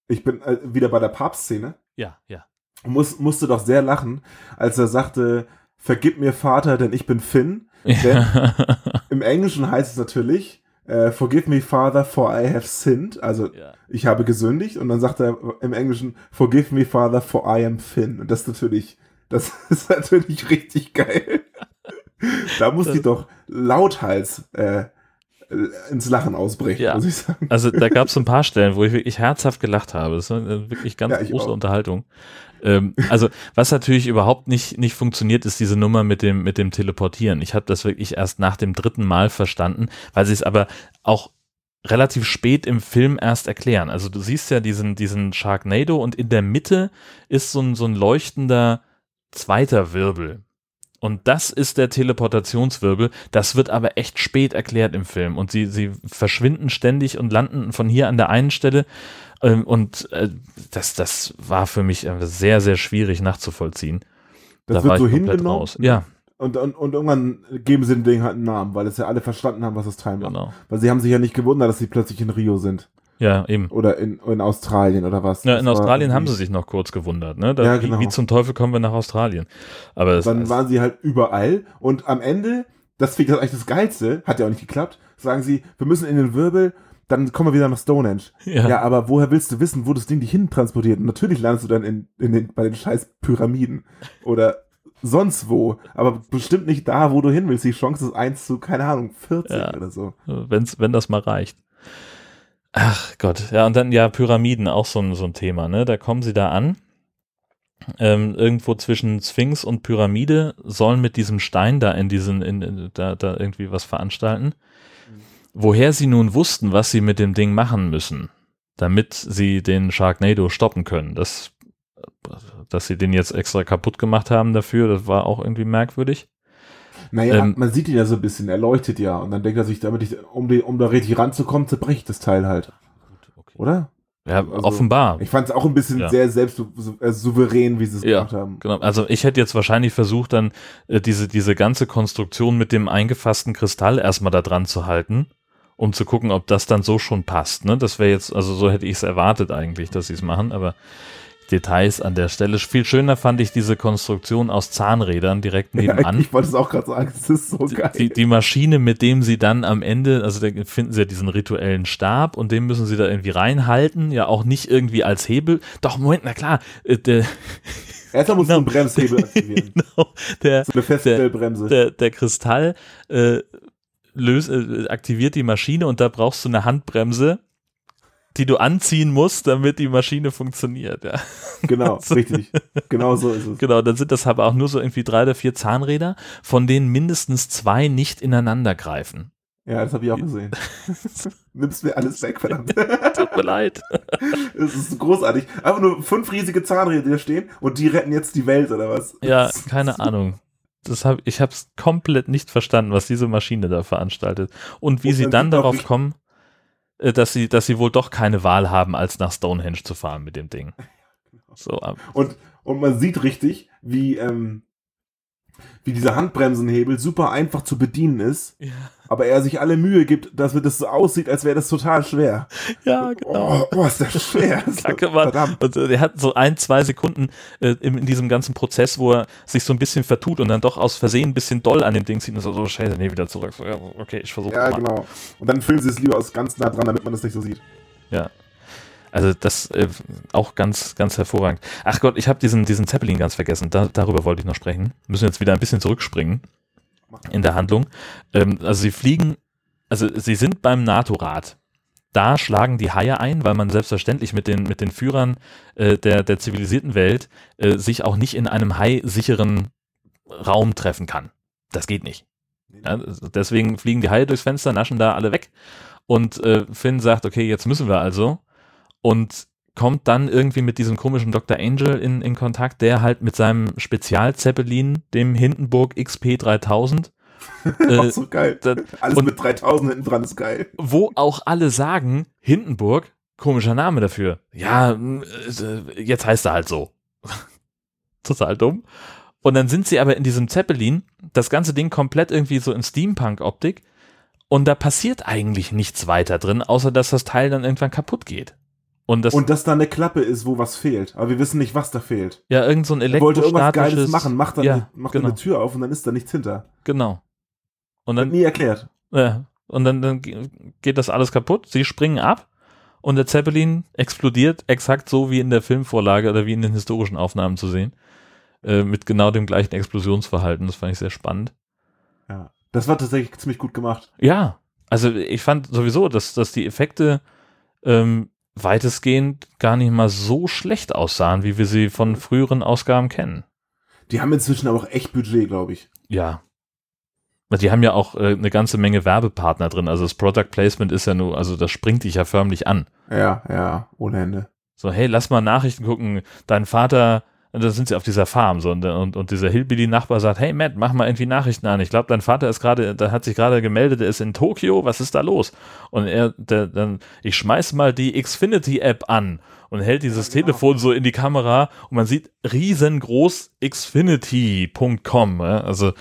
Ich bin äh, wieder bei der Papstszene. ja, ja. Muss, musste doch sehr lachen, als er sagte, vergib mir Vater, denn ich bin Finn. Denn im Englischen heißt es natürlich, äh, forgive me Father, for I have sinned. Also ja. ich habe gesündigt. Und dann sagt er im Englischen, forgive me Father, for I am Finn. Und das ist natürlich, das ist natürlich richtig geil. da muss Das- die doch lauthals äh, ins Lachen ausbrechen, Ja. muss ich sagen. Also da gab es ein paar Stellen, wo ich wirklich herzhaft gelacht habe. Das war äh, wirklich ganz Ja, große auch. Unterhaltung. Ähm, also was natürlich überhaupt nicht nicht funktioniert, ist diese Nummer mit dem mit dem Teleportieren. Ich habe das wirklich erst nach dem dritten Mal verstanden, weil sie es aber auch relativ spät im Film erst erklären. Also du siehst ja diesen, diesen Sharknado und in der Mitte ist so ein, so ein leuchtender zweiter Wirbel. Und das ist der Teleportationswirbel. Das wird aber echt spät erklärt im Film. Und sie, sie verschwinden ständig und landen von hier an der einen Stelle. Ähm, und äh, das, das war für mich sehr, sehr schwierig nachzuvollziehen. Das da war wird so hingenommen. raus. Ja, Und, und, und irgendwann geben sie dem Ding halt einen Namen, weil es ja alle verstanden haben, was das Teil macht. genau. Weil sie haben sich ja nicht gewundert, dass sie plötzlich in Rio sind. Ja, eben. Oder in, in Australien oder was. Ja, Das in war Australien haben sie sich noch kurz gewundert, ne? Da, Ja, wie, genau. wie zum Teufel kommen wir nach Australien? Aber es, Dann waren sie halt überall und am Ende, das finde ich eigentlich das Geilste, hat ja auch nicht geklappt, sagen sie, wir müssen in den Wirbel, dann kommen wir wieder nach Stonehenge. Ja. Ja. aber woher willst du wissen, wo das Ding dich hin transportiert? Und natürlich landest du dann in, in den, bei den scheiß Pyramiden oder sonst wo, aber bestimmt nicht da, wo du hin willst. Die Chance ist 1 zu, keine Ahnung, 40 Ja. oder so. wenn's, wenn das mal reicht. Ach Gott, ja, und dann ja Pyramiden, auch so ein, so ein Thema, ne? Da kommen sie da an. Ähm, irgendwo zwischen Sphinx und Pyramide sollen mit diesem Stein da in diesen, in, in, da, da irgendwie was veranstalten. Woher sie nun wussten, was sie mit dem Ding machen müssen, damit sie den Sharknado stoppen können, das, dass sie den jetzt extra kaputt gemacht haben dafür, das war auch irgendwie merkwürdig. Naja, Ähm, man sieht ihn ja so ein bisschen, er leuchtet ja und dann denkt er sich, damit ich, um, die, um da richtig ranzukommen, zerbricht das Teil halt. Oder? Ja, Also, offenbar. Ich fand es auch ein bisschen Ja. sehr selbst äh, souverän, wie sie es Ja, gemacht haben. Genau. Also ich hätte jetzt wahrscheinlich versucht, dann äh, diese, diese ganze Konstruktion mit dem eingefassten Kristall erstmal da dran zu halten, um zu gucken, ob das dann so schon passt. Ne? Das wäre jetzt, also so hätte ich es erwartet eigentlich, dass sie es machen, aber Details an der Stelle. Viel schöner fand ich diese Konstruktion aus Zahnrädern direkt Ja, nebenan. ich wollte es auch gerade sagen, es ist so geil. die, die Maschine, mit dem sie dann am Ende, also da finden sie ja diesen rituellen Stab und den müssen sie da irgendwie reinhalten, ja auch nicht irgendwie als Hebel. Doch, Moment, na klar, äh, der, Erstmal muss man einen Bremshebel aktivieren. genau, der, So eine Feststellbremse. der, der Kristall äh, löst, äh, aktiviert die Maschine und da brauchst du eine Handbremse, die du anziehen musst, damit die Maschine funktioniert. Ja. Genau, richtig. Genau so ist es. Genau, dann sind das aber auch nur so irgendwie drei oder vier Zahnräder, von denen mindestens zwei nicht ineinander greifen. Ja, das habe ich auch gesehen. Nimmst mir alles weg, verdammt. Tut mir leid. Es ist großartig. Einfach nur fünf riesige Zahnräder, die da stehen und die retten jetzt die Welt, oder was? Ja, keine Ahnung. Das hab, ich habe es komplett nicht verstanden, was diese Maschine da veranstaltet. Und wie Und sie dann darauf kommen, äh, dass sie, dass sie wohl doch keine Wahl haben, als nach Stonehenge zu fahren mit dem Ding. So, ähm, Und, und man sieht richtig, wie, ähm, wie dieser Handbremsenhebel super einfach zu bedienen ist, aber er sich alle Mühe gibt, dass das so aussieht, als wäre das total schwer. ja, genau. Oh, oh, ist das schwer. Kacke, Mann. Verdammt. Und äh, der hat so ein, zwei Sekunden äh, in, in diesem ganzen Prozess, wo er sich so ein bisschen vertut und dann doch aus Versehen ein bisschen doll an dem Ding zieht und so, so scheiße, nee, wieder zurück. So, ja, okay, ich versuche Ja, genau. Und dann filmen sie es lieber aus ganz nah dran, damit man das nicht so sieht. Ja. Also das äh, auch ganz, ganz hervorragend. Ach Gott, ich habe diesen, diesen Zeppelin ganz vergessen. Da, darüber wollte ich noch sprechen. Müssen jetzt wieder ein bisschen zurückspringen in der Handlung. Ähm, also sie fliegen, also sie sind beim NATO-Rat. Da schlagen die Haie ein, weil man selbstverständlich mit den, mit den Führern äh, der, der zivilisierten Welt äh, sich auch nicht in einem hai-sicheren Raum treffen kann. Das geht nicht. Ja, deswegen fliegen die Haie durchs Fenster, naschen da alle weg. Und äh, Finn sagt, okay, jetzt müssen wir also. Und kommt dann irgendwie mit diesem komischen Dr. Angel in, in Kontakt, der halt mit seinem Spezialzeppelin, dem Hindenburg XP 3000, äh, so geil. da- Alles und- mit 3000 hinten dran ist geil. wo auch alle sagen, Hindenburg, komischer Name dafür. Ja, äh, jetzt heißt er halt so. Total dumm. Und dann sind sie aber in diesem Zeppelin, das ganze Ding komplett irgendwie so in Steampunk-Optik. Und da passiert eigentlich nichts weiter drin, außer dass das Teil dann irgendwann kaputt geht. Und das, Und dass da eine Klappe ist, wo was fehlt. Aber wir wissen nicht, was da fehlt. ja, irgend so ein Er wollte irgendwas elektrostatisches. Geiles machen, macht dann, ja, macht genau, dann eine Tür auf und dann ist da nichts hinter. genau. Und dann, nie erklärt. Ja, und dann, dann ge- geht das alles kaputt. Sie springen ab und der Zeppelin explodiert exakt so wie in der Filmvorlage oder wie in den historischen Aufnahmen zu sehen. Äh, mit genau dem gleichen Explosionsverhalten. Das fand ich sehr spannend. Ja. Das war tatsächlich ziemlich gut gemacht. Ja, also ich fand sowieso, dass, dass die Effekte ähm, weitestgehend gar nicht mal so schlecht aussahen, wie wir sie von früheren Ausgaben kennen. Die haben inzwischen aber auch echt Budget, glaube ich. Ja. Die haben ja auch äh, eine ganze Menge Werbepartner drin. Also das Product Placement ist ja nur, also das springt dich ja förmlich an. Ja, ja, ohne Hände. So, hey, lass mal Nachrichten gucken. Dein Vater, und da sind sie auf dieser Farm so und, und, und dieser Hillbilly-Nachbar sagt, hey Matt, mach mal irgendwie Nachrichten an. Ich glaube, dein Vater ist gerade, da hat sich gerade gemeldet, er ist in Tokio, was ist da los? Und er, der, dann, ich schmeiß mal die Xfinity-App an und hält dieses ja, genau. Telefon so in die Kamera und man sieht riesengroß xfinity.com. Also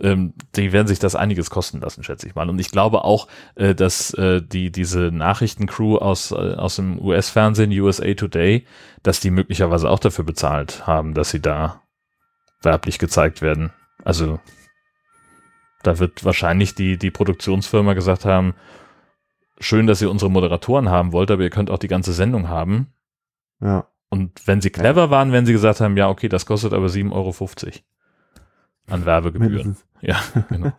ähm, die werden sich das einiges kosten lassen, schätze ich mal. Und ich glaube auch, äh, dass äh, die diese Nachrichtencrew aus äh, aus dem US-Fernsehen, USA Today, dass die möglicherweise auch dafür bezahlt haben, dass sie da werblich gezeigt werden. Also da wird wahrscheinlich die die Produktionsfirma gesagt haben, schön, dass ihr unsere Moderatoren haben wollt, aber ihr könnt auch die ganze Sendung haben. Ja. Und wenn sie clever waren, wenn sie gesagt haben, ja, okay, das kostet aber 7,50 Euro an Werbegebühren. Mindestens. Ja, genau.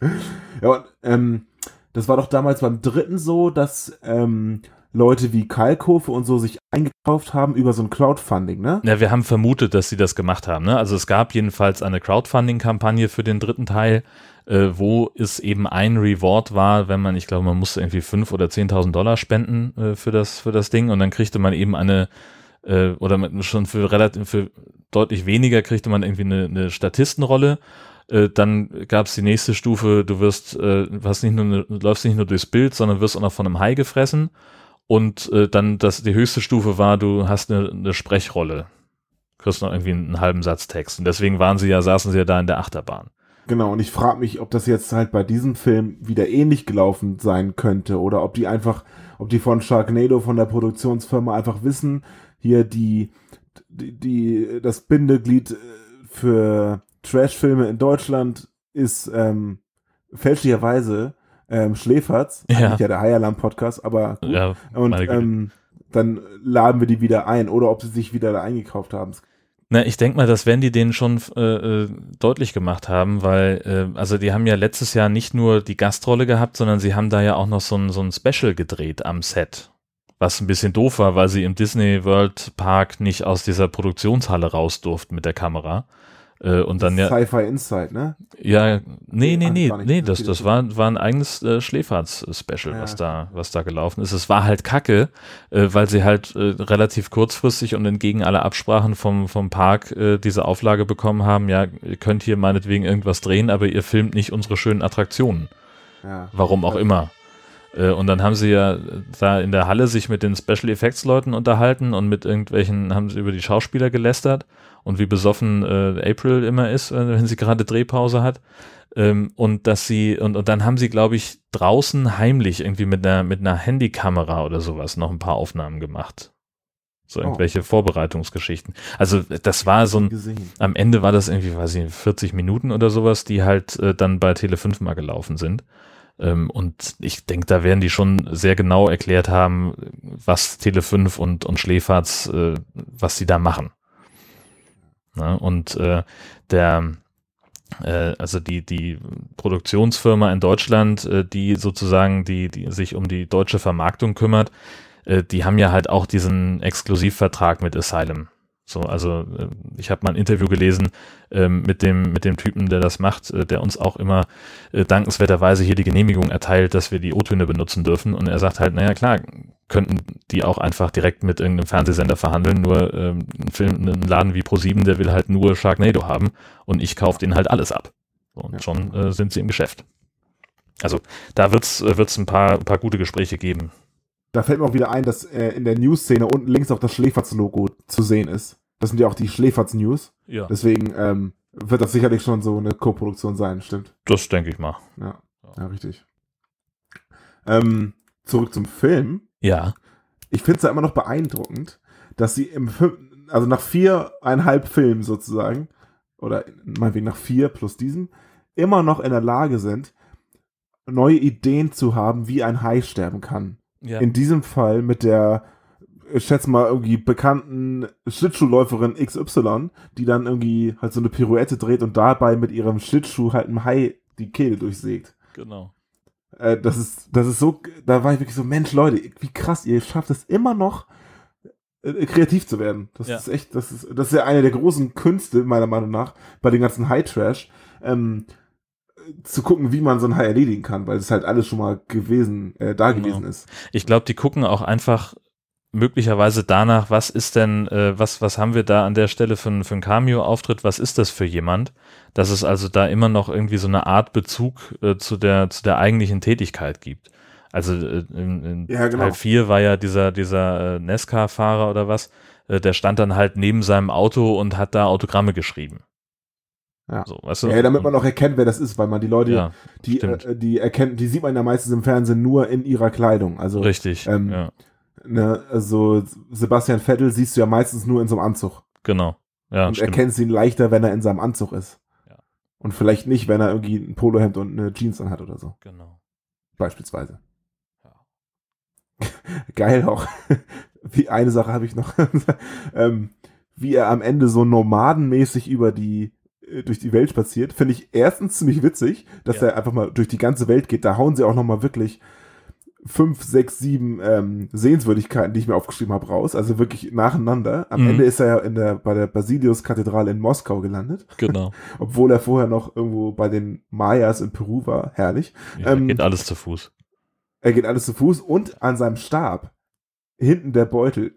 ja, und, ähm, das war doch damals beim dritten so, dass ähm, Leute wie Kalkofe und so sich eingekauft haben über so ein Crowdfunding, ne? Ja, wir haben vermutet, dass sie das gemacht haben, ne? Also es gab jedenfalls eine Crowdfunding-Kampagne für den dritten Teil, äh, wo es eben ein Reward war, wenn man, ich glaube, man musste irgendwie fünf oder zehntausend Dollar spenden äh, für das für das Ding und dann kriegte man eben eine äh, oder schon für relativ für deutlich weniger kriegte man irgendwie eine, eine Statistenrolle. Äh, dann gab es die nächste Stufe, du wirst, äh, hast nicht nur läufst nicht nur durchs Bild, sondern wirst auch noch von einem Hai gefressen. Und äh, dann das, die höchste Stufe war, du hast eine, eine Sprechrolle. Kriegst noch irgendwie einen, einen halben Satz Text. Und deswegen waren sie ja, saßen sie ja da in der Achterbahn. Genau, und ich frage mich, ob das jetzt halt bei diesem Film wieder ähnlich gelaufen sein könnte oder ob die einfach, ob die von Sharknado, von der Produktionsfirma einfach wissen, hier die, die, die das Bindeglied äh, für Trashfilme in Deutschland ist ähm, fälschlicherweise ähm, Schläferz, ja. ja der High Podcast, aber gut. Ja, und ähm, dann laden wir die wieder ein oder ob sie sich wieder da eingekauft haben. Na, ich denke mal, das werden die denen schon äh, äh, deutlich gemacht haben, weil, äh, also die haben ja letztes Jahr nicht nur die Gastrolle gehabt, sondern sie haben da ja auch noch so ein, so ein Special gedreht am Set was ein bisschen doof war, weil sie im Disney World Park nicht aus dieser Produktionshalle raus durften mit der Kamera. Äh, und dann ja. Sci-Fi Insight, ne? Ja, nee, nee, nee, nee, das, das war, war ein eigenes äh, Schläferz-Special, ja. was da, was da gelaufen ist. Es war halt kacke, äh, weil sie halt äh, relativ kurzfristig und entgegen aller Absprachen vom, vom Park äh, diese Auflage bekommen haben, ja, ihr könnt hier meinetwegen irgendwas drehen, aber ihr filmt nicht unsere schönen Attraktionen. Ja. Warum auch immer. Äh, und dann haben sie ja da in der Halle sich mit den Special Effects Leuten unterhalten und mit irgendwelchen, haben sie über die Schauspieler gelästert und wie besoffen äh, April immer ist, äh, wenn sie gerade Drehpause hat. Ähm, und dass sie, und, und dann haben sie, glaube ich, draußen heimlich irgendwie mit einer, mit einer Handykamera oder sowas noch ein paar Aufnahmen gemacht. So oh. irgendwelche oh. Vorbereitungsgeschichten. Also das war so ein, am Ende war das irgendwie, weiß ich, 40 Minuten oder sowas, die halt äh, dann bei Tele 5 mal gelaufen sind. Ähm, und ich denke, da werden die schon sehr genau erklärt haben, was Tele5 und, und Schläferz, äh, was sie da machen. Na, und äh, der, äh, also die, die Produktionsfirma in Deutschland, äh, die sozusagen die, die sich um die deutsche Vermarktung kümmert, äh, die haben ja halt auch diesen Exklusivvertrag mit Asylum. So, also äh, ich habe mal ein Interview gelesen ähm, mit dem mit dem Typen, der das macht, äh, der uns auch immer äh, dankenswerterweise hier die Genehmigung erteilt, dass wir die O-Töne benutzen dürfen. Und er sagt halt, naja klar, könnten die auch einfach direkt mit irgendeinem Fernsehsender verhandeln. Nur ähm, ein Film, ein Laden wie Pro7, der will halt nur Sharknado haben und ich kaufe den halt alles ab. Und ja. schon äh, sind sie im Geschäft. Also da wird's äh, wird's ein paar ein paar gute Gespräche geben. Da fällt mir auch wieder ein, dass äh, in der News-Szene unten links auch das Schläferz-Logo zu sehen ist. Das sind ja auch die Schläferz-News. Ja. Deswegen ähm, wird das sicherlich schon so eine Co-Produktion sein, stimmt? Das denke ich mal. Ja, ja richtig. Ähm, zurück zum Film. Ja. Ich finde es ja immer noch beeindruckend, dass sie im Film, also nach viereinhalb Filmen sozusagen, oder meinetwegen nach vier plus diesen, immer noch in der Lage sind, neue Ideen zu haben, wie ein Hai sterben kann. Ja. In diesem Fall mit der ich schätze mal, irgendwie bekannten Schlittschuhläuferin XY, die dann irgendwie halt so eine Pirouette dreht und dabei mit ihrem Schlittschuh halt einem Hai die Kehle durchsägt. Genau. Äh, das ist, das ist so, da war ich wirklich so, Mensch, Leute, wie krass, ihr schafft es immer noch, äh, kreativ zu werden. Das ja. ist echt, das ist, das ist ja eine der großen Künste, meiner Meinung nach, bei den ganzen High Trash. Ähm, zu gucken, wie man so ein Hai erledigen kann, weil es halt alles schon mal gewesen, äh, da Genau. gewesen ist. Ich glaube, die gucken auch einfach möglicherweise danach, was ist denn, äh, was, was haben wir da an der Stelle für, für einen Cameo-Auftritt, was ist das für jemand, dass es also da immer noch irgendwie so eine Art Bezug äh, zu, der, zu der eigentlichen Tätigkeit gibt. Also äh, in, in Ja, genau. Teil 4 war ja dieser, dieser äh, Nesca-Fahrer oder was, äh, der stand dann halt neben seinem Auto und hat da Autogramme geschrieben. Ja. So, weißt du? Ja, damit man auch erkennt, wer das ist, weil man die Leute, ja, die, äh, die erkennt, die sieht man ja meistens im Fernsehen nur in ihrer Kleidung. Also, richtig, ähm, ja, ne, also Sebastian Vettel siehst du ja meistens nur in so einem Anzug. genau. Ja, und stimmt. erkennst ihn leichter, wenn er in seinem Anzug ist. Ja. Und vielleicht nicht, wenn er irgendwie ein Polohemd und eine Jeans anhat oder so. Genau. Beispielsweise. Ja. Geil auch. Wie eine Sache habe ich noch. ähm, wie er am Ende so nomadenmäßig über die äh, durch die Welt spaziert, finde ich erstens ziemlich witzig, dass Ja. er einfach mal durch die ganze Welt geht. Da hauen sie auch noch mal wirklich fünf, sechs, sieben ähm, Sehenswürdigkeiten, die ich mir aufgeschrieben habe, raus. Also wirklich nacheinander. Am Mhm. Ende ist er ja in der, bei der Basilius-Kathedrale in Moskau gelandet, Genau. obwohl er vorher noch irgendwo bei den Mayas in Peru war. Herrlich. Ja, Ähm, geht alles zu Fuß. Er geht alles zu Fuß und an seinem Stab, hinten der Beutel.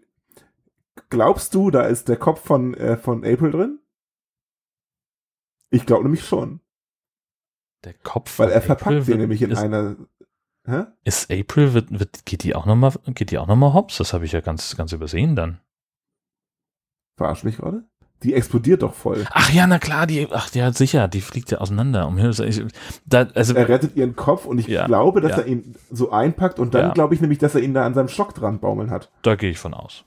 Glaubst du, da ist der Kopf von, äh, von April drin? Ich glaube nämlich schon. Der Kopf Weil er April verpackt den nämlich in einer. Hä? Ist April, wird, wird, geht die auch nochmal, geht die auch noch mal hops? Das habe ich ja ganz, ganz übersehen dann. Verarsch mich gerade? Die explodiert doch voll. Ach ja, na klar, die, ach ja, sicher, die fliegt ja auseinander. Um Himmels also, Er rettet ihren Kopf und ich Ja, glaube, dass ja. er ihn so einpackt und dann Ja. glaube ich nämlich, dass er ihn da an seinem Stock dran baumeln hat. da gehe ich von aus.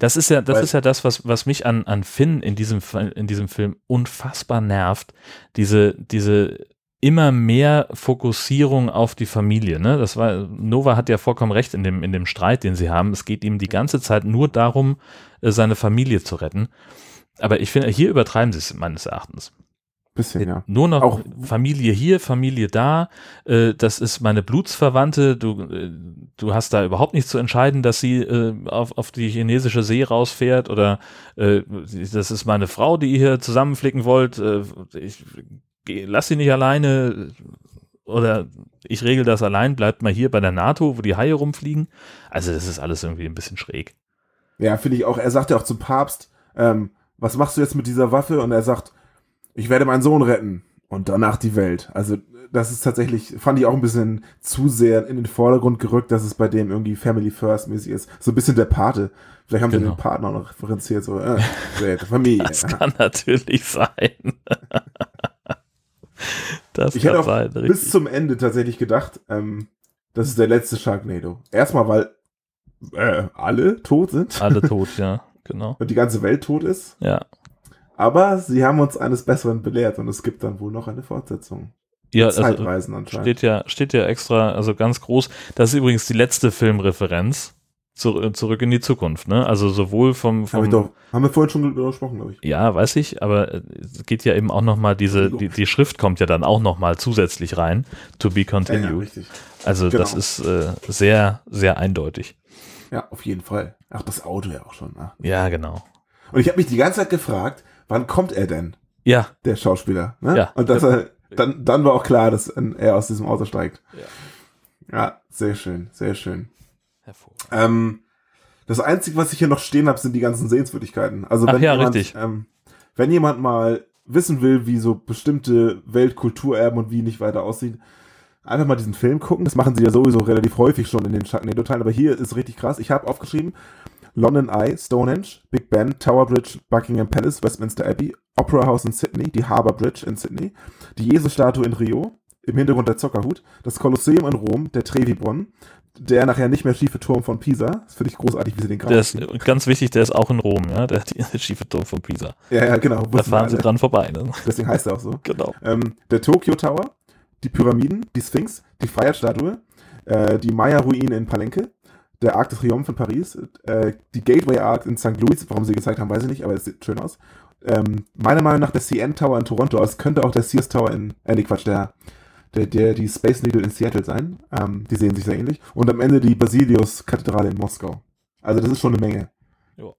Das ist ja, das Weil- ist ja das, was, was mich an, an Finn in diesem, in diesem Film unfassbar nervt. Diese, diese immer mehr Fokussierung auf die Familie. Ne? Das war, Nova hat ja vollkommen recht in dem, in dem Streit, den sie haben. Es geht ihm die ganze Zeit nur darum, äh, seine Familie zu retten. Aber ich finde, hier übertreiben sie es meines Erachtens. Bisschen, ja. Nur noch Auch- Familie hier, Familie da. Äh, das ist meine Blutsverwandte. Du, äh, du hast da überhaupt nichts zu entscheiden, dass sie äh, auf, auf die chinesische See rausfährt oder äh, das ist meine Frau, die ihr hier zusammenflicken wollt. Äh, ich lass sie nicht alleine oder ich regel das allein. Bleibt mal hier bei der NATO, wo die Haie rumfliegen. Also das ist alles irgendwie ein bisschen schräg. Ja, finde ich auch. Er sagt ja auch zum Papst, ähm, was machst du jetzt mit dieser Waffe? Und er sagt, ich werde meinen Sohn retten und danach die Welt. Also das ist tatsächlich, fand ich auch ein bisschen zu sehr in den Vordergrund gerückt, dass es bei dem irgendwie Family First mäßig ist. So ein bisschen der Pate. Vielleicht haben sie Genau. den Partner noch referenziert, so, äh, Familie. Das kann natürlich sein. das Ich hätte auch sein. bis zum Ende tatsächlich gedacht, ähm, das ist der letzte Sharknado. Erstmal, weil äh, alle tot sind Alle tot, ja, genau. und die ganze Welt tot ist. Ja. Aber sie haben uns eines Besseren belehrt und es gibt dann wohl noch eine Fortsetzung. Ja, also Zeitreisen anscheinend. steht ja, steht ja extra, also ganz groß. Das ist übrigens die letzte Filmreferenz zu, zurück in die Zukunft, ne? Also sowohl vom, Hab ich vom doch, haben wir vorhin schon gesprochen, glaube ich. ja, weiß ich, aber äh, es geht ja eben auch nochmal diese, die, die Schrift kommt ja dann auch nochmal zusätzlich rein, to be Ja, ja, continued. richtig. also das genau. ist äh, sehr, sehr eindeutig. Ja, auf jeden Fall. Ach, das Auto ja auch schon. Ne? Ja, genau. Und ich habe mich die ganze Zeit gefragt, wann kommt er denn, Ja, der Schauspieler? Ne? Ja. Und dass er, dann, dann war auch klar, dass er aus diesem Auto steigt. Ja. Ja, sehr schön, sehr schön. Ähm, das Einzige, was ich hier noch stehen habe, sind die ganzen Sehenswürdigkeiten. Also Ach wenn ja, jemand, richtig. Ähm, wenn jemand mal wissen will, wie so bestimmte Weltkulturerben und wie nicht weiter aussieht, einfach mal diesen Film gucken. Das machen sie ja sowieso relativ häufig schon in den Sharknado-Teilen, aber hier ist richtig krass. Ich habe aufgeschrieben, London Eye, Stonehenge, Big Ben, Tower Bridge, Buckingham Palace, Westminster Abbey, Opera House in Sydney, die Harbour Bridge in Sydney, die Jesus-Statue in Rio, im Hintergrund der Zuckerhut, das Kolosseum in Rom, der Trevi-Brunnen, der nachher nicht mehr schiefe Turm von Pisa. Das finde ich großartig, wie sie den gerade ist ganz wichtig, der ist auch in Rom, ja, der, der schiefe Turm von Pisa. Ja, ja, genau. Da fahren sie alle. dran vorbei, ne? Deswegen heißt er auch so. Genau. Ähm, der Tokyo Tower, die Pyramiden, die Sphinx, die Freiheitsstatue, äh, die Maya-Ruine in Palenque, der Arc de Triomphe in Paris, äh, die Gateway Arc in St. Louis, warum sie gezeigt haben, weiß ich nicht, aber es sieht schön aus. Ähm, meiner Meinung nach der CN Tower in Toronto, es könnte auch der Sears Tower in, äh, nee, Quatsch, der, der, der, die Space Needle in Seattle sein. Ähm, die sehen sich sehr ähnlich. Und am Ende die Basilius-Kathedrale in Moskau. Also das ist schon eine Menge. Ja.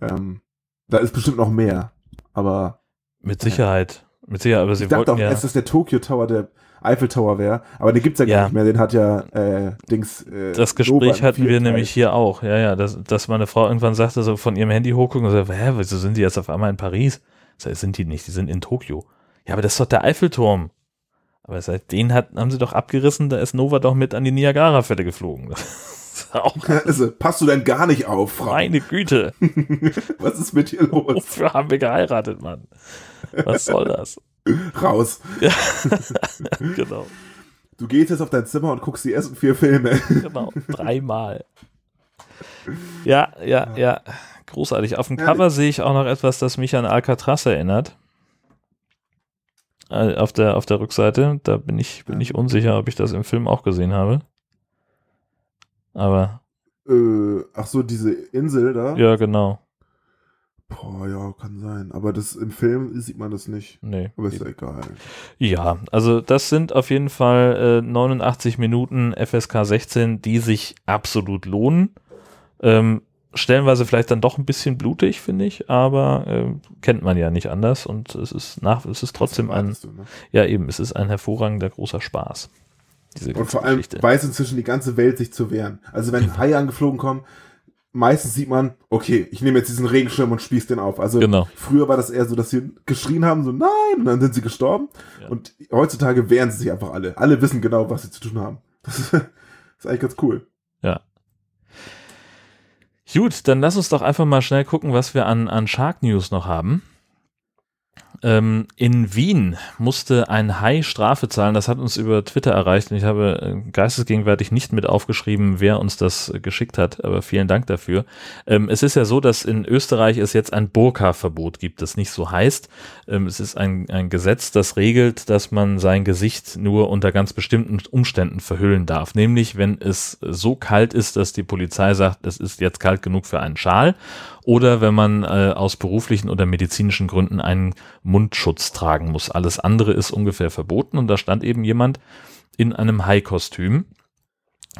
Ähm, da ist bestimmt noch mehr, aber Mit Sicherheit. Mit Sicherheit, aber sie Ich dachte wollten auch ja. erst, dass der Tokyo Tower der Eiffel Tower wäre, aber den gibt's ja, Ja. gar nicht mehr. Den hat ja äh, Dings. Äh, Das Gespräch hatten wir vierten nämlich Teil. hier auch. Ja, ja, dass, dass meine Frau irgendwann sagte, so von ihrem Handy hochgucken und so, hä, wieso sind die jetzt auf einmal in Paris? Sag, sind die nicht, die sind in Tokio. Ja, aber das ist doch der Eiffelturm. Aber seit den hat, haben sie doch abgerissen, da ist Nova doch mit an die Niagara-Fälle geflogen. Auch Also, passt du denn gar nicht auf, Frau? meine Güte. Was ist mit dir los? Wofür haben wir geheiratet, Mann? Was soll das? Raus. Genau, Du gehst jetzt auf dein Zimmer und guckst die ersten vier Filme. genau. Dreimal. Ja, ja, ja. Großartig. Auf dem. Cover sehe ich auch noch etwas, das mich an Alcatraz erinnert. Äh, Auf der, auf der Rückseite. Da bin ich, bin ich unsicher, ob ich das im Film auch gesehen habe. Aber, äh, ach so, diese Insel da. ja, genau. Boah, ja, kann sein. Aber das im Film sieht man das nicht. Nee. Aber ist ja egal. Ja, also das sind auf jeden Fall äh, 89 Minuten FSK 16, die sich absolut lohnen. Ähm, stellenweise vielleicht dann doch ein bisschen blutig, finde ich, aber äh, kennt man ja nicht anders und es ist nach, es ist trotzdem ein, du, ne? ja eben, es ist ein hervorragender großer Spaß. Diese Und vor allem Geschichte. weiß inzwischen die ganze Welt sich zu wehren. Also wenn Haie angeflogen kommen, meistens sieht man, okay, ich nehme jetzt diesen Regenschirm und spieß den auf. Also Genau. früher war das eher so, dass sie geschrien haben, so nein, und dann sind sie gestorben. Ja. Und heutzutage wehren sie sich einfach alle. Alle wissen genau, was sie zu tun haben. Das ist, das ist eigentlich ganz cool. Ja. Gut, dann lass uns doch einfach mal schnell gucken, was wir an, an Shark News noch haben. Ähm, in Wien musste ein Hai Strafe zahlen. Das hat uns über Twitter erreicht und ich habe äh, geistesgegenwärtig nicht mit aufgeschrieben, wer uns das äh, geschickt hat, aber vielen Dank dafür. Ähm, es ist ja so, dass in Österreich es jetzt ein Burka-Verbot gibt, das nicht so heißt. Ähm, es ist ein, ein Gesetz, das regelt, dass man sein Gesicht nur unter ganz bestimmten Umständen verhüllen darf. Nämlich, wenn es so kalt ist, dass die Polizei sagt, es ist jetzt kalt genug für einen Schal oder wenn man äh, aus beruflichen oder medizinischen Gründen einen Mundschutz tragen muss. Alles andere ist ungefähr verboten und da stand eben jemand in einem Hai-Kostüm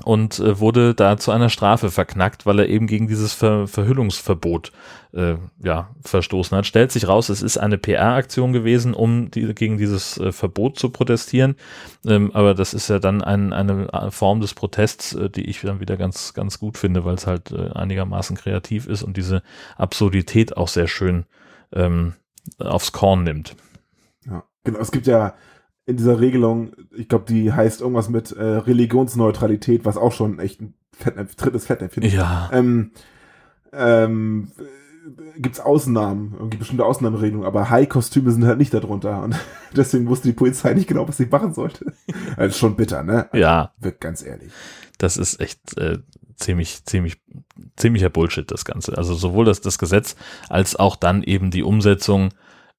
und äh, wurde da zu einer Strafe verknackt, weil er eben gegen dieses Ver Verhüllungsverbot äh, ja, verstoßen hat. Stellt sich raus, es ist eine PR-Aktion gewesen, um die, gegen dieses äh, Verbot zu protestieren. Ähm, aber das ist ja dann ein, eine Form des Protests, äh, die ich dann wieder ganz, ganz gut finde, weil es halt äh, einigermaßen kreativ ist und diese Absurdität auch sehr schön ähm, aufs Korn nimmt. Ja. Genau, es gibt ja in dieser Regelung, ich glaube, die heißt irgendwas mit äh, Religionsneutralität, was auch schon echt ein Fettnäpf, drittes Fettnäpfchen ist. Ja, Ähm, ähm, gibt's Ausnahmen, irgendwie bestimmte Ausnahmeregelungen, aber High-Kostüme sind halt nicht darunter und deswegen wusste die Polizei nicht genau, was sie machen sollte. Also ist schon bitter, ne? ja, Wird ganz ehrlich. das ist echt äh, ziemlich, ziemlich, ziemlicher Bullshit, das Ganze. Also sowohl das, das Gesetz als auch dann eben die Umsetzung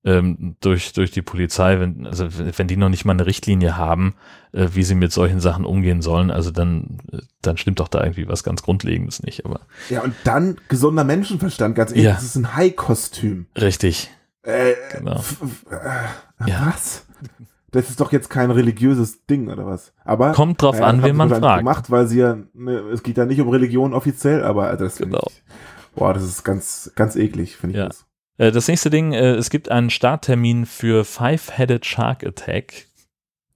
ähm, durch, durch die Polizei, wenn, also wenn die noch nicht mal eine Richtlinie haben, äh, wie sie mit solchen Sachen umgehen sollen, also dann, äh, dann stimmt doch da irgendwie was ganz Grundlegendes nicht, aber Ja, und dann gesunder Menschenverstand, ganz ehrlich, Ja. das ist ein High-Kostüm. richtig, Äh, Genau. äh, Ja. Was? Das ist doch jetzt kein religiöses Ding oder was? Aber Kommt drauf an, wen man fragt. Gemacht, weil sie ja, ne, es geht ja nicht um Religion offiziell, aber also das Genau. ich, boah, das ist ganz, ganz eklig, finde ich Ja. das. Äh, Das nächste Ding, äh, es gibt einen Starttermin für Five-Headed Shark Attack.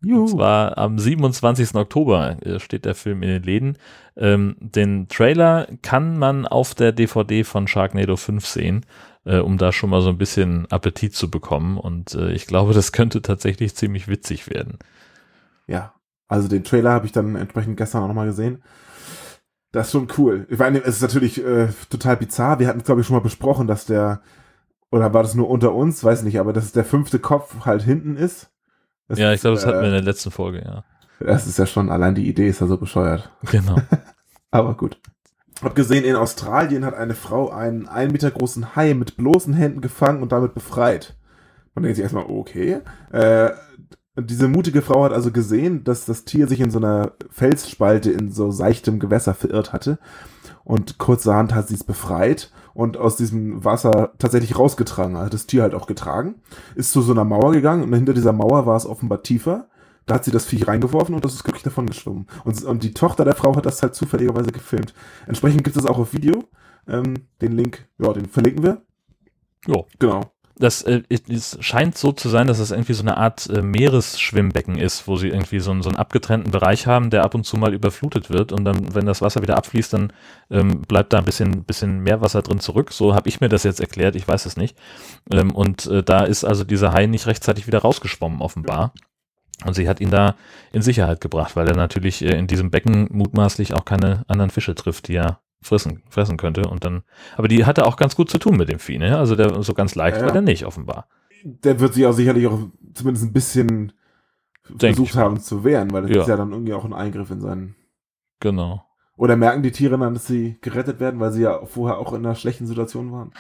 Und Juhu. zwar am 27. Oktober äh, steht der Film in den Läden. Ähm, den Trailer kann man auf der DVD von Sharknado 5 sehen, um da schon mal so ein bisschen Appetit zu bekommen. Und ich glaube, das könnte tatsächlich ziemlich witzig werden. Ja, also den Trailer habe ich dann entsprechend gestern auch nochmal gesehen. Das ist schon cool. Ich meine, es ist natürlich äh, total bizarr. Wir hatten es, glaube ich, schon mal besprochen, dass der, oder war das nur unter uns, weiß nicht, aber dass der fünfte Kopf halt hinten ist. Ja, ich glaube, das hatten wir in äh, der letzten Folge, ja. Das ist ja schon, allein die Idee ist ja so bescheuert. Genau. Aber gut. Hab gesehen, in Australien hat eine Frau einen ein Meter großen Hai mit bloßen Händen gefangen und damit befreit. Man denkt sich erstmal, okay. Äh, diese mutige Frau hat also gesehen, dass das Tier sich in so einer Felsspalte in so seichtem Gewässer verirrt hatte. Und kurzerhand hat sie es befreit und aus diesem Wasser tatsächlich rausgetragen. Hat das Tier halt auch getragen. Ist zu so einer Mauer gegangen und hinter dieser Mauer war es offenbar tiefer. Da hat sie das Viech reingeworfen und das ist glücklich davon geschwommen. Und, und die Tochter der Frau hat das halt zufälligerweise gefilmt. Entsprechend gibt es auch auf Video. Ähm, den Link, ja, den verlinken wir. Jo. Genau. Das äh, es scheint so zu sein, dass es irgendwie so eine Art äh, Meeresschwimmbecken ist, wo sie irgendwie so, einen- so einen abgetrennten Bereich haben, der ab und zu mal überflutet wird und dann, wenn das Wasser wieder abfließt, dann ähm, bleibt da ein bisschen, bisschen mehr Wasser drin zurück. So habe ich mir das jetzt erklärt, ich weiß es nicht. Ähm, und äh, da ist also dieser Hai nicht rechtzeitig wieder rausgeschwommen, offenbar. Und sie hat ihn da in Sicherheit gebracht, weil er natürlich äh, in diesem Becken mutmaßlich auch keine anderen Fische trifft, die er fressen, fressen könnte. Und dann, aber die hatte auch ganz gut zu tun mit dem Vieh, ne? Also der so ganz leicht Ja, war der nicht, offenbar. Der wird sich auch sicherlich auch zumindest ein bisschen Denk versucht haben zu wehren, weil das Ja. ist ja dann irgendwie auch ein Eingriff in seinen. Genau. Oder merken die Tiere dann, dass sie gerettet werden, weil sie ja vorher auch in einer schlechten Situation waren?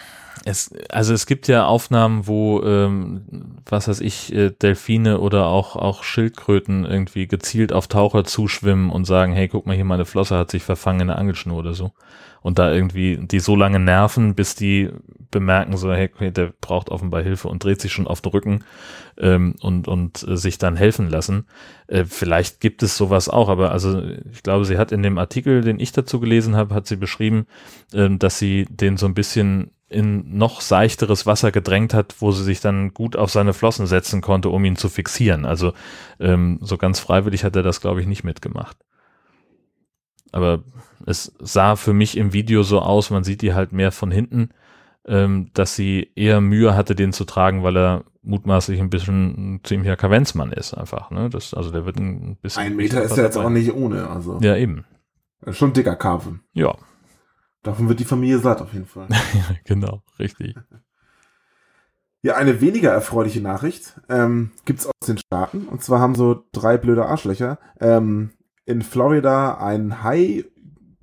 Es, also es gibt ja Aufnahmen, wo, ähm, was weiß ich, äh, Delfine oder auch, auch Schildkröten irgendwie gezielt auf Taucher zuschwimmen und sagen, hey, guck mal hier, meine Flosse hat sich verfangen in der Angelschnur oder so. Und da irgendwie die so lange nerven, bis die bemerken so, hey, der braucht offenbar Hilfe und dreht sich schon auf den Rücken ähm, und, und äh, sich dann helfen lassen. Äh, vielleicht gibt es sowas auch, aber also ich glaube, sie hat in dem Artikel, den ich dazu gelesen habe, hat sie beschrieben, ähm, dass sie den so ein bisschen in noch seichteres Wasser gedrängt hat, wo sie sich dann gut auf seine Flossen setzen konnte, um ihn zu fixieren. Also ähm, so ganz freiwillig hat er das, glaube ich, nicht mitgemacht. Aber es sah für mich im Video so aus, man sieht die halt mehr von hinten, ähm, dass sie eher Mühe hatte, den zu tragen, weil er mutmaßlich ein bisschen ein ziemlicher Kavenzmann ist, einfach. Ne? Das, also der wird ein bisschen. Ein Meter ist ja jetzt auch nicht ohne, also. Ja, eben. Schon dicker Karpfen. Ja, Davon wird die Familie satt auf jeden Fall. genau, richtig. Ja, eine weniger erfreuliche Nachricht ähm, gibt's aus den Staaten. Und zwar haben so drei blöde Arschlöcher ähm, in Florida einen Hai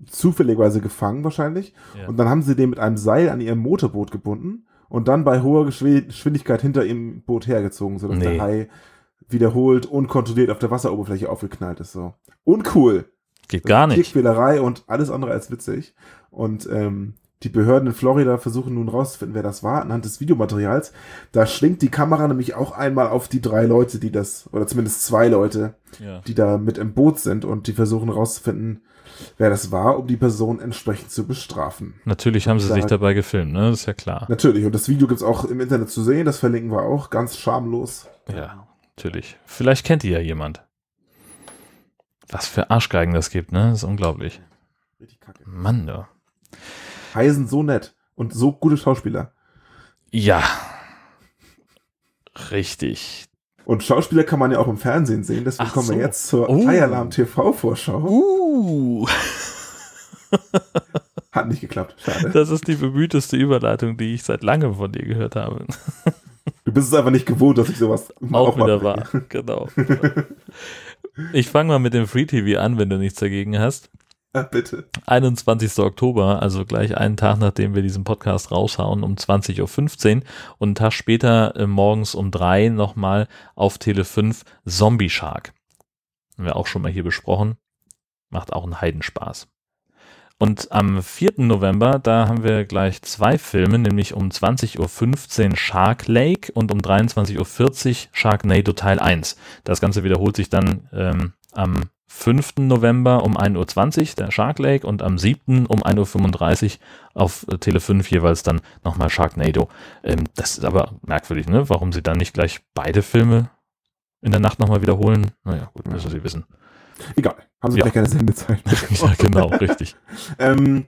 zufälligerweise gefangen wahrscheinlich. Ja. Und dann haben sie den mit einem Seil an ihrem Motorboot gebunden und dann bei hoher Geschw- Geschwindigkeit hinter ihrem Boot hergezogen, sodass Nee. der Hai wiederholt unkontrolliert auf der Wasseroberfläche aufgeknallt ist. So. Uncool. Geht gar nicht. Tierquälerei und alles andere als witzig. Und ähm, die Behörden in Florida versuchen nun rauszufinden, wer das war, anhand des Videomaterials. Da schwingt die Kamera nämlich auch einmal auf die drei Leute, die das, oder zumindest zwei Leute, Ja. die da mit im Boot sind und die versuchen rauszufinden, wer das war, um die Person entsprechend zu bestrafen. Natürlich haben sie Da- sich dabei gefilmt, ne? Das ist ja klar. Natürlich, und das Video gibt's auch im Internet zu sehen, das verlinken wir auch, ganz schamlos. Ja, natürlich. Vielleicht kennt ihr ja jemand. Was für Arschgeigen das gibt, ne? Das ist unglaublich. Richtig kacke. Mann, da. Haie sind so nett und so gute Schauspieler. Ja. Richtig. Und Schauspieler kann man ja auch im Fernsehen sehen, deswegen Ach kommen wir so. jetzt zur Oh. High-Alarm TV-Vorschau. Uh. Hat nicht geklappt, schade. Das ist die bemühteste Überleitung, die ich seit langem von dir gehört habe. Du bist es einfach nicht gewohnt, dass ich sowas Auch mal wieder wahr. Genau. Ich fange mal mit dem Free TV an, wenn du nichts dagegen hast. Ja, bitte. 21. Oktober, also gleich einen Tag, nachdem wir diesen Podcast raushauen, um 20.15 Uhr und einen Tag später äh, morgens um drei nochmal auf Tele 5 Zombie Shark. Haben wir auch schon mal hier besprochen. Macht auch einen Heidenspaß. Und am 4. November, da haben wir gleich zwei Filme, nämlich um 20.15 Uhr Shark Lake und um 23.40 Uhr Sharknado Teil 1. Das Ganze wiederholt sich dann ähm, am 5. November um 1.20 Uhr der Shark Lake und am 7. um 1.35 Uhr auf äh, Tele 5 jeweils dann nochmal Sharknado. Ähm, das ist aber merkwürdig, ne? Warum sie dann nicht gleich beide Filme in der Nacht nochmal wiederholen? Naja, gut, müssen sie wissen. Egal. Haben sie Ja. keine Sendezeit. ja, genau, richtig. ähm,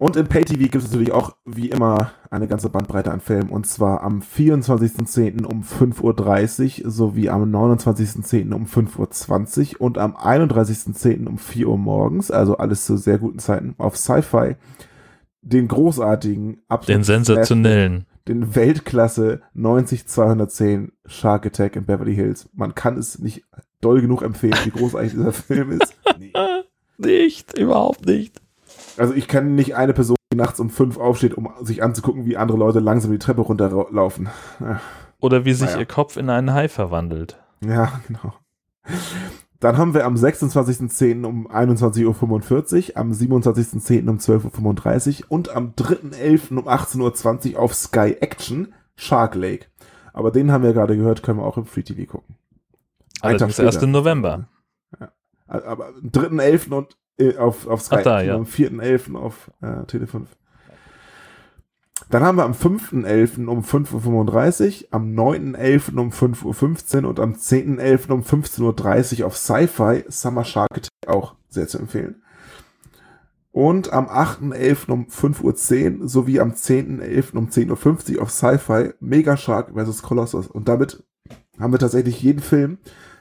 und im Pay-TV gibt es natürlich auch, wie immer, eine ganze Bandbreite an Filmen. Und zwar am 24.10. um 5.30 Uhr sowie am 29.10. um 5.20 Uhr und am 31.10. um 4 Uhr morgens, also alles zu sehr guten Zeiten, auf Sci-Fi, den großartigen, absolut Den sensationellen. den Weltklasse 90210 Shark Attack in Beverly Hills. Man kann es nicht doll genug empfehlen, wie großartig dieser Film ist. Nee. Nicht, überhaupt nicht. Also ich kenne nicht eine Person, die nachts um fünf aufsteht, um sich anzugucken, wie andere Leute langsam die Treppe runterlaufen. Ja, Oder wie sich Naja. ihr Kopf in einen Hai verwandelt. Ja, genau. Dann haben wir am 26.10. um 21.45 Uhr, am 27.10. um 12.35 Uhr und am 3.11. um 18.20 Uhr auf Sky Action Shark Lake. Aber den haben wir gerade gehört, können wir auch im Free TV gucken. Allerdings erst im November. Aber am 3.11. und äh, auf, auf Sky Ach da, ja. am 4.11. auf äh, Tele 5. Dann haben wir am 5.11. um 5.35 Uhr, am 9.11. um 5.15 Uhr und am 10.11. um 15.30 Uhr auf Sci-Fi Summer Shark Attack auch sehr zu empfehlen. Und am 8.11. um 5.10 Uhr sowie am 10.11. um 10.50 Uhr auf Sci-Fi Mega Shark vs. Colossus. Und damit haben wir tatsächlich jeden Film,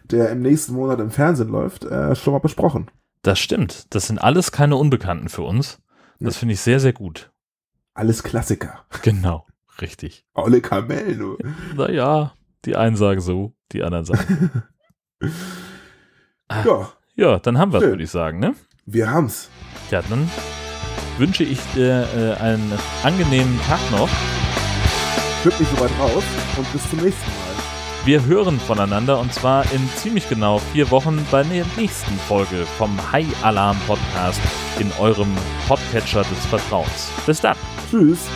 der im nächsten Monat im Fernsehen läuft, äh, schon mal besprochen. Das stimmt. Das sind alles keine Unbekannten für uns. Das finde ich sehr, sehr gut. Alles Klassiker. Genau, richtig. Olle Kamel, du. Naja, die einen sagen so, die anderen sagen. Ja, Ja, dann haben wir es, würde ich sagen, ne? wir haben's. Ja, dann wünsche ich dir äh, einen angenehmen Tag noch. Wird nicht so weit raus und bis zum nächsten Mal. Wir hören voneinander und zwar in ziemlich genau vier Wochen bei der nächsten Folge vom High Alarm Podcast in eurem Podcatcher des Vertrauens. Bis dann. Tschüss.